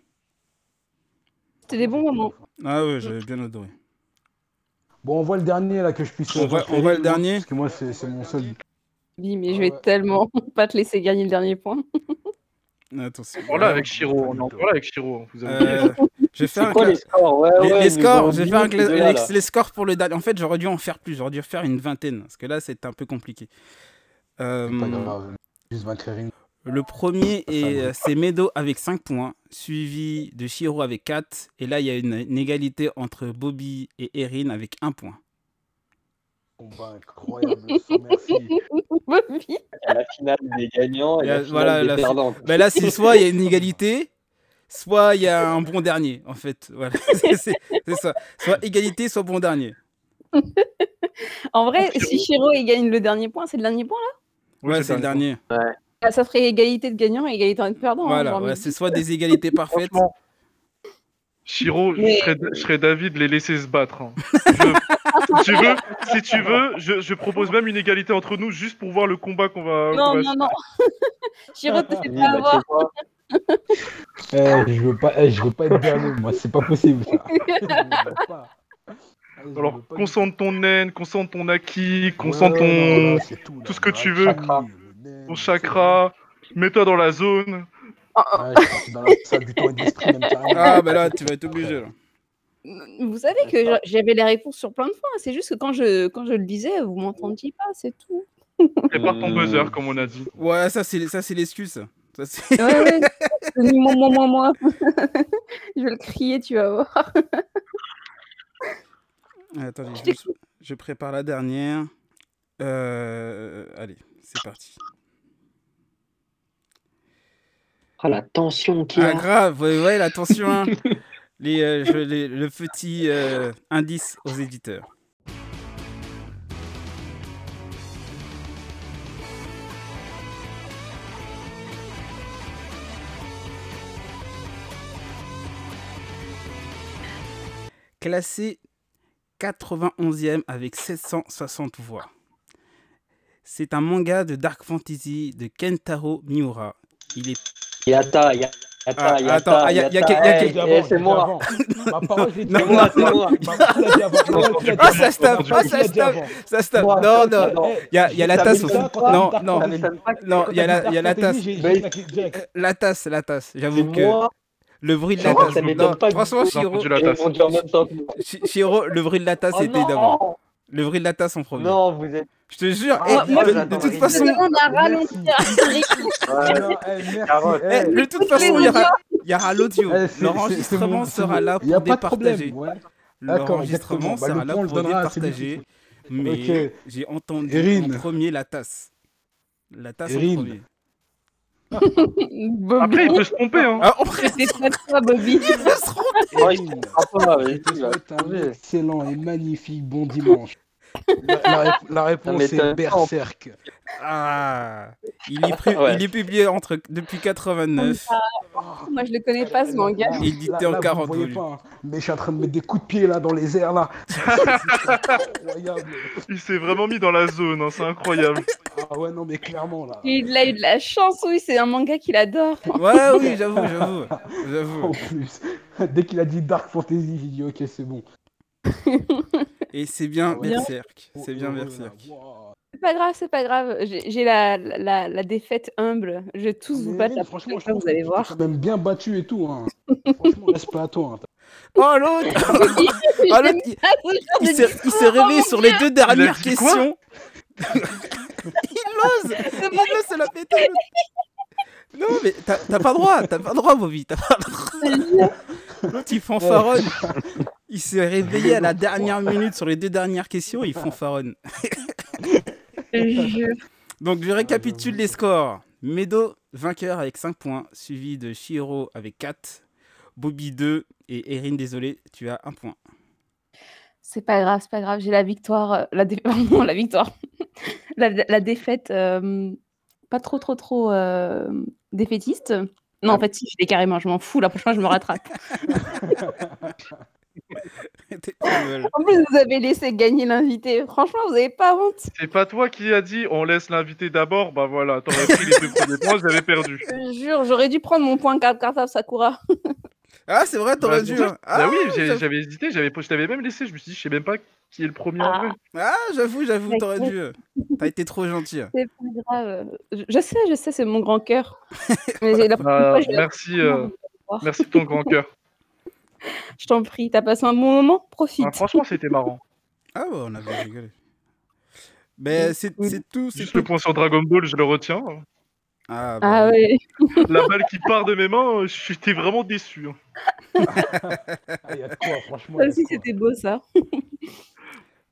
C'était des bons moments. Ah ouais, j'ai bien adoré. Bon, on voit le dernier là que je puisse. On voit- transférer, on voit le dernier. Parce que moi, c'est mon seul. Oui, mais Ah je vais ouais. tellement pas te laisser gagner le dernier point. Attention. Encore là avec Shiro. On est encore là avec Shiro. Vous avez. Euh, je vais faire C'est un quoi les scores? Ouais, les, ouais, scores, vais un cla- deux-là, les, là. les scores pour le dernier. En fait, j'aurais dû en faire plus. J'aurais dû faire une vingtaine. Parce que là, c'est un peu compliqué. Euh, pas grave. Juste. Le premier est c'est Medo avec 5 points, suivi de Shiro avec 4. Et là, il y a une, une égalité entre Bobby et Erin avec 1 point. Combat incroyable. merci. La finale des gagnants et la finale voilà, des la fi- perdants. Ben là, c'est soit il y a une égalité, soit il y a un bon dernier, en fait. Voilà, c'est ça. Soit égalité, soit bon dernier. En vrai, Shiro. si Shiro il gagne le dernier point, c'est le dernier point là? Ouais, c'est le dernier. Ah, Ça ferait égalité de gagnant et égalité de perdant. hein, Voilà, ouais, c'est soit des égalités parfaites. Shiro, Mais- je, serais, je serais d'avis de les laisser se battre. hein. Je- si tu veux, si tu veux je, je propose même une égalité entre nous juste pour voir le combat qu'on va. Non, qu'on va- non, non. Chiro, te fais pas avoir. Eh, je veux pas, eh, je veux pas être dernier, moi, c'est pas possible ça. Alors, concentre ton naine, concentre ton acquis, concentre ton, tout, là. tout ce que tu veux. Chakra. ton chakra. Mets-toi dans la zone. Oh, oh. bon. Ouais, je suis parti dans la salle du temps et de l'esprit, même carrément. Ah, bah là, tu vas être obligé. Là. Vous savez que j'a- j'avais les réponses sur plein de fois. C'est juste que quand je, quand je le disais, vous m'entendiez pas, c'est tout. Prépare ton Hmm. buzzer, comme on a dit. Ouais, ça, c'est ça, c'est l'excuse. Ouais, ouais. moi, moi, moi, moi. je vais le crier, tu vas voir. Attendez, je, me- je prépare la dernière. Euh, Allez, c'est parti. Ah, la tension qu'il y Ah, a. grave, ouais, ouais, attention. hein. Euh, le petit euh, indice aux éditeurs. Classé 91e avec 760 voix. C'est un manga de Dark Fantasy de Kentaro Miura. Il est Yata, Yata, Attends, ah, y a- y a y a c'est moi. Ma parole, je l'ai dit Non, non, c'est moi. Ah, ça se tape, Non, ah, ça se tape. avant. Ça se tape. Moi, Non, non. non. Il y a, il y a la tasse. m'étonne au- quand t'as Non, non, non. Il y a la, Dark il y a la Fantasy, tasse. La tasse, la tasse. J'avoue que le bruit de la tasse. franchement, Chiro, le bruit de la tasse Oh était d'avant. Le bruit de la tasse en premier. Non, vous êtes. Je te jure. Ah, eh, moi, de, de toute façon, eh, eh, Eh, de toute façon, il y aura, y aura l'audio. L'enregistrement sera là y a pour pas de problème, départager. L'enregistrement. Bah, sera là pour départager. Mais j'ai entendu en premier la tasse. La tasse en premier. Bobby. Après, il peut se tromper. Hein. Ah, pas toi, Bobby. Il se fera pas, Je vas-y, te tu vas souhaite un changer. excellent et magnifique bon dimanche. La, la rép- la réponse est. Berserk. Ah, il est, Ouais. il est publié entre, depuis 89. Moi, je le connais pas, ce manga. Édité Là, en là, 40 vous voyez volumes. pas, hein, mais je suis en train de mettre des coups de pied là dans les airs là. Incroyable. Il s'est vraiment mis dans la zone, hein, c'est incroyable. Ah ouais, non, mais clairement là. Il a eu de la chance, oui, c'est un manga qu'il adore. Ouais, oui, j'avoue, j'avoue. J'avoue. En plus, dès qu'il a dit Dark Fantasy, j'ai dit ok, c'est bon. Et c'est bien. Berserk. C'est bien Berserk. là, wow. C'est pas grave, c'est pas grave. J'ai la, la, la défaite humble. Je vais tous vous Mais battre franchement, prochaine je vous allez voir. même bien battu et tout. Hein. franchement, respect à toi. hein. Oh l'autre Oh, l'autre, il- il s'est il s'est réveillé sur les deux dernières questions. il ose Il ose se la péter. Non, mais t'as t'as pas droit, t'as pas droit, Bobby, t'as pas droit. L'autre, il fanfaronne. Il s'est réveillé à la dernière minute sur les deux dernières questions, il fanfaronne. Je jure. Donc, je récapitule les scores. Medo, vainqueur avec 5 points, suivi de Shiro avec 4, Bobby 2 et Erin, désolé, tu as 1 point. C'est pas grave, c'est pas grave. J'ai la victoire. euh, La, dé- pardon, la victoire. la, la défaite, euh, pas trop, trop, trop euh, défaitiste. Non, en fait, si, je l'ai carrément. Je m'en fous. La prochaine fois, je me rattrape. En plus, vous avez laissé gagner l'invité. Franchement, vous avez pas honte. C'est pas toi qui as dit on laisse l'invité d'abord, bah voilà, t'aurais pris les deux premiers points, j'avais perdu. Je jure, j'aurais dû prendre mon point carte cartable Sakura. Ah, c'est vrai, t'aurais Bah, dû. hein. Bah Ah, oui, j'avoue. j'avais hésité, j'avais, je t'avais même laissé, je me suis dit, je sais même pas qui est le premier en Ah. vrai. Ah, j'avoue, j'avoue, t'aurais dû. euh. T'as été trop gentil. C'est pas grave. Je, je sais, je sais, c'est mon grand cœur. Mais la Bah, fois, je vais- merci, euh, merci de ton grand cœur. Je t'en prie, t'as passé un bon moment Profite. Ah, franchement, c'était marrant. Ah, ouais, on avait rigolé. Mais c'est tout, Juste tout. le point sur Dragon Ball, je le retiens. Ah, bah, Ah ouais. La balle qui part de mes mains, euh, j'étais vraiment déçu. hein. Ah, y a de quoi, franchement. Ça aussi, c'était beau, ça.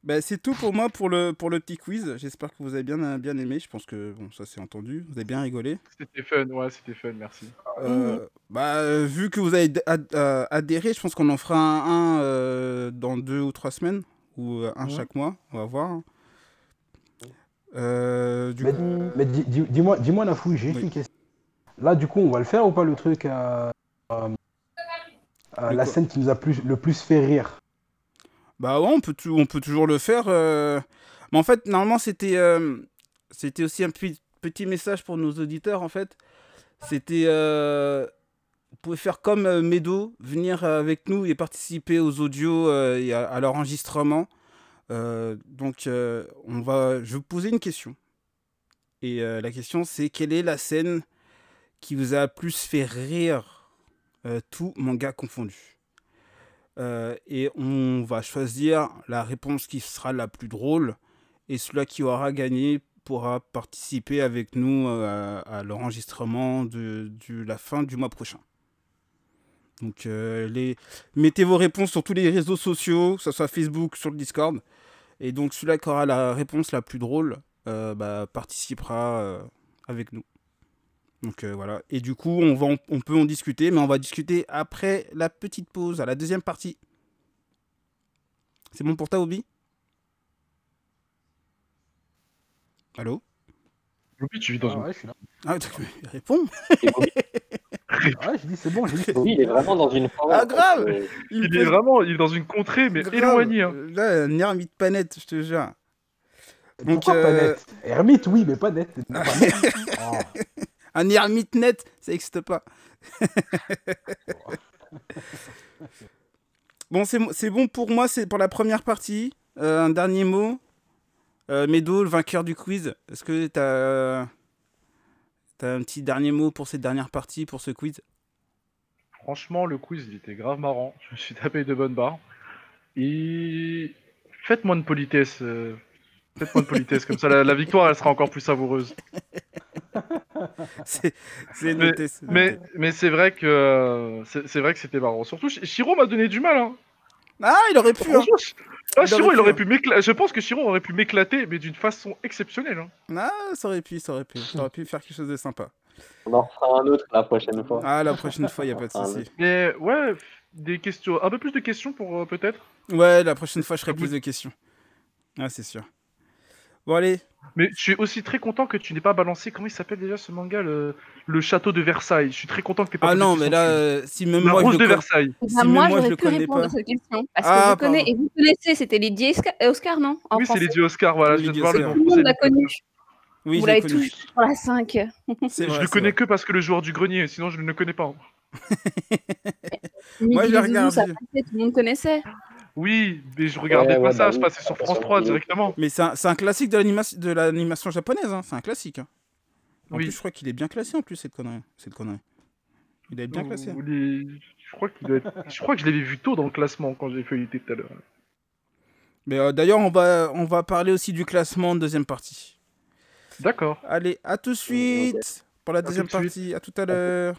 Bah, c'est tout pour moi pour le, pour le petit quiz. J'espère que vous avez bien, bien aimé. Je pense que bon, ça c'est entendu. Vous avez bien rigolé. C'était fun, ouais, c'était fun, merci. Euh, bah, vu que vous avez ad- euh, adhéré, je pense qu'on en fera un, un, euh, dans deux ou trois semaines. Ou euh, un Ouais. chaque mois. On va voir. hein. Euh, du Mais, coup, mais dis- dis- dis-moi, dis-moi, Nafou, j'ai juste Oui. une question. Là, du coup, on va le faire ou pas le truc Le la scène qui nous a plus, le plus fait rire? Bah ouais, on peut, on peut toujours le faire. euh. Mais en fait, normalement, c'était euh, c'était aussi un petit, message pour nos auditeurs, en fait. C'était. euh, vous pouvez faire comme euh, Medo, venir avec nous et participer aux audios et à, à l'enregistrement. Donc, on va, je vais vous poser une question. Et la question, c'est quelle est la scène qui vous a plus fait rire, tout manga confondu? Euh, Et on va choisir la réponse qui sera la plus drôle. Et celui qui aura gagné pourra participer avec nous euh, à, l'enregistrement de, la fin du mois prochain. Donc, euh, mettez vos réponses sur tous les réseaux sociaux, que ce soit Facebook, sur le Discord. Et donc, celui-là qui aura la réponse la plus drôle bah, participera avec nous. Donc euh, voilà. Et du coup, on, va en- on peut en discuter, mais on va discuter après la petite pause, à la deuxième partie. C'est bon pour toi, Obi? Allô? Obi, tu vis dans Ah une. ouais, je suis là. Ah, réponds Ah ouais, j'ai dit c'est bon, j'ai dit c'est bon. Oui, il est vraiment dans une forêt. Ah, grave Euh, Il est vraiment il est dans une contrée, mais grave. éloignée. hein. Là, un ermite pas net, je te jure. Donc, Pourquoi pas euh, net Hermite, oui, mais pas net. Pas net. Oh. Un ermite net, ça n'existe pas. bon, c'est bon pour moi, c'est pour la première partie. Euh, un dernier mot. Euh, Medo, le vainqueur du quiz. Est-ce que tu as... un petit dernier mot pour cette dernière partie, pour ce quiz? Franchement, le quiz, il était grave marrant. Je me suis tapé de bonnes barres. Et faites-moi de politesse. euh, Faites-moi de politesse, comme ça la, la victoire, elle sera encore plus savoureuse. C'est noté. c'est Mais, noté. mais c'est vrai que c'est vrai que c'était marrant. Surtout, Sh- Shiro m'a donné du mal. Hein. Ah, il aurait pu. hein. Ah, Il Shiro, aurait il pu, aurait hein. pu m'éclater. Je pense que Shiro aurait pu m'éclater, mais d'une façon exceptionnelle. hein. Ah, ça aurait pu, ça aurait pu. Ça aurait pu faire quelque chose de sympa. On en refera un autre la prochaine fois. Ah, la prochaine fois, il n'y a pas de souci. Mais ouais, des questions, un peu plus de questions pour euh, peut-être? Ouais, la prochaine fois, je ferai Ah, plus de questions. Ah, c'est sûr. Bon, allez. Mais je suis aussi très content que tu n'aies pas balancé. Comment il s'appelle déjà ce manga, le, le château de Versailles. Je suis très content que tu pas. Ah posé non, de mais là, euh, si même La moi, je rouge le de connais- Versailles. Si même moi, moi, je j'aurais pu répondre pas. à cette question. Parce Ah, que je connais, pardon. et vous connaissez, c'était Lady Oscar, Oscar non En Oui, c'est. Lady Oscar. Voilà, je Lady voir Oscar. nom Tout le monde l'a connu. Oui, vous je l'avez tous sur la 5. C'est je vrai, le connais vrai. que parce que le joueur du grenier, sinon je ne le connais pas. Moi, je l'ai regardé. tout le monde connaissait. Oui, mais je regardais Ouais, pas ouais, ça, bah je oui, passais sur France passe 3 sur- directement. Mais c'est un, classique de l'animation japonaise, hein. c'est un classique. hein. En Oui. plus, je crois qu'il est bien classé en plus, cette connerie. Cette connerie. Il est bien classé. Les- Je crois qu'il doit être- je crois que je l'avais vu tôt dans le classement quand j'ai feuilleté tout à l'heure. Mais euh, d'ailleurs, on va, on va parler aussi du classement en deuxième partie. D'accord. Allez, à tout de suite pour la deuxième suite. partie. À tout à l'heure.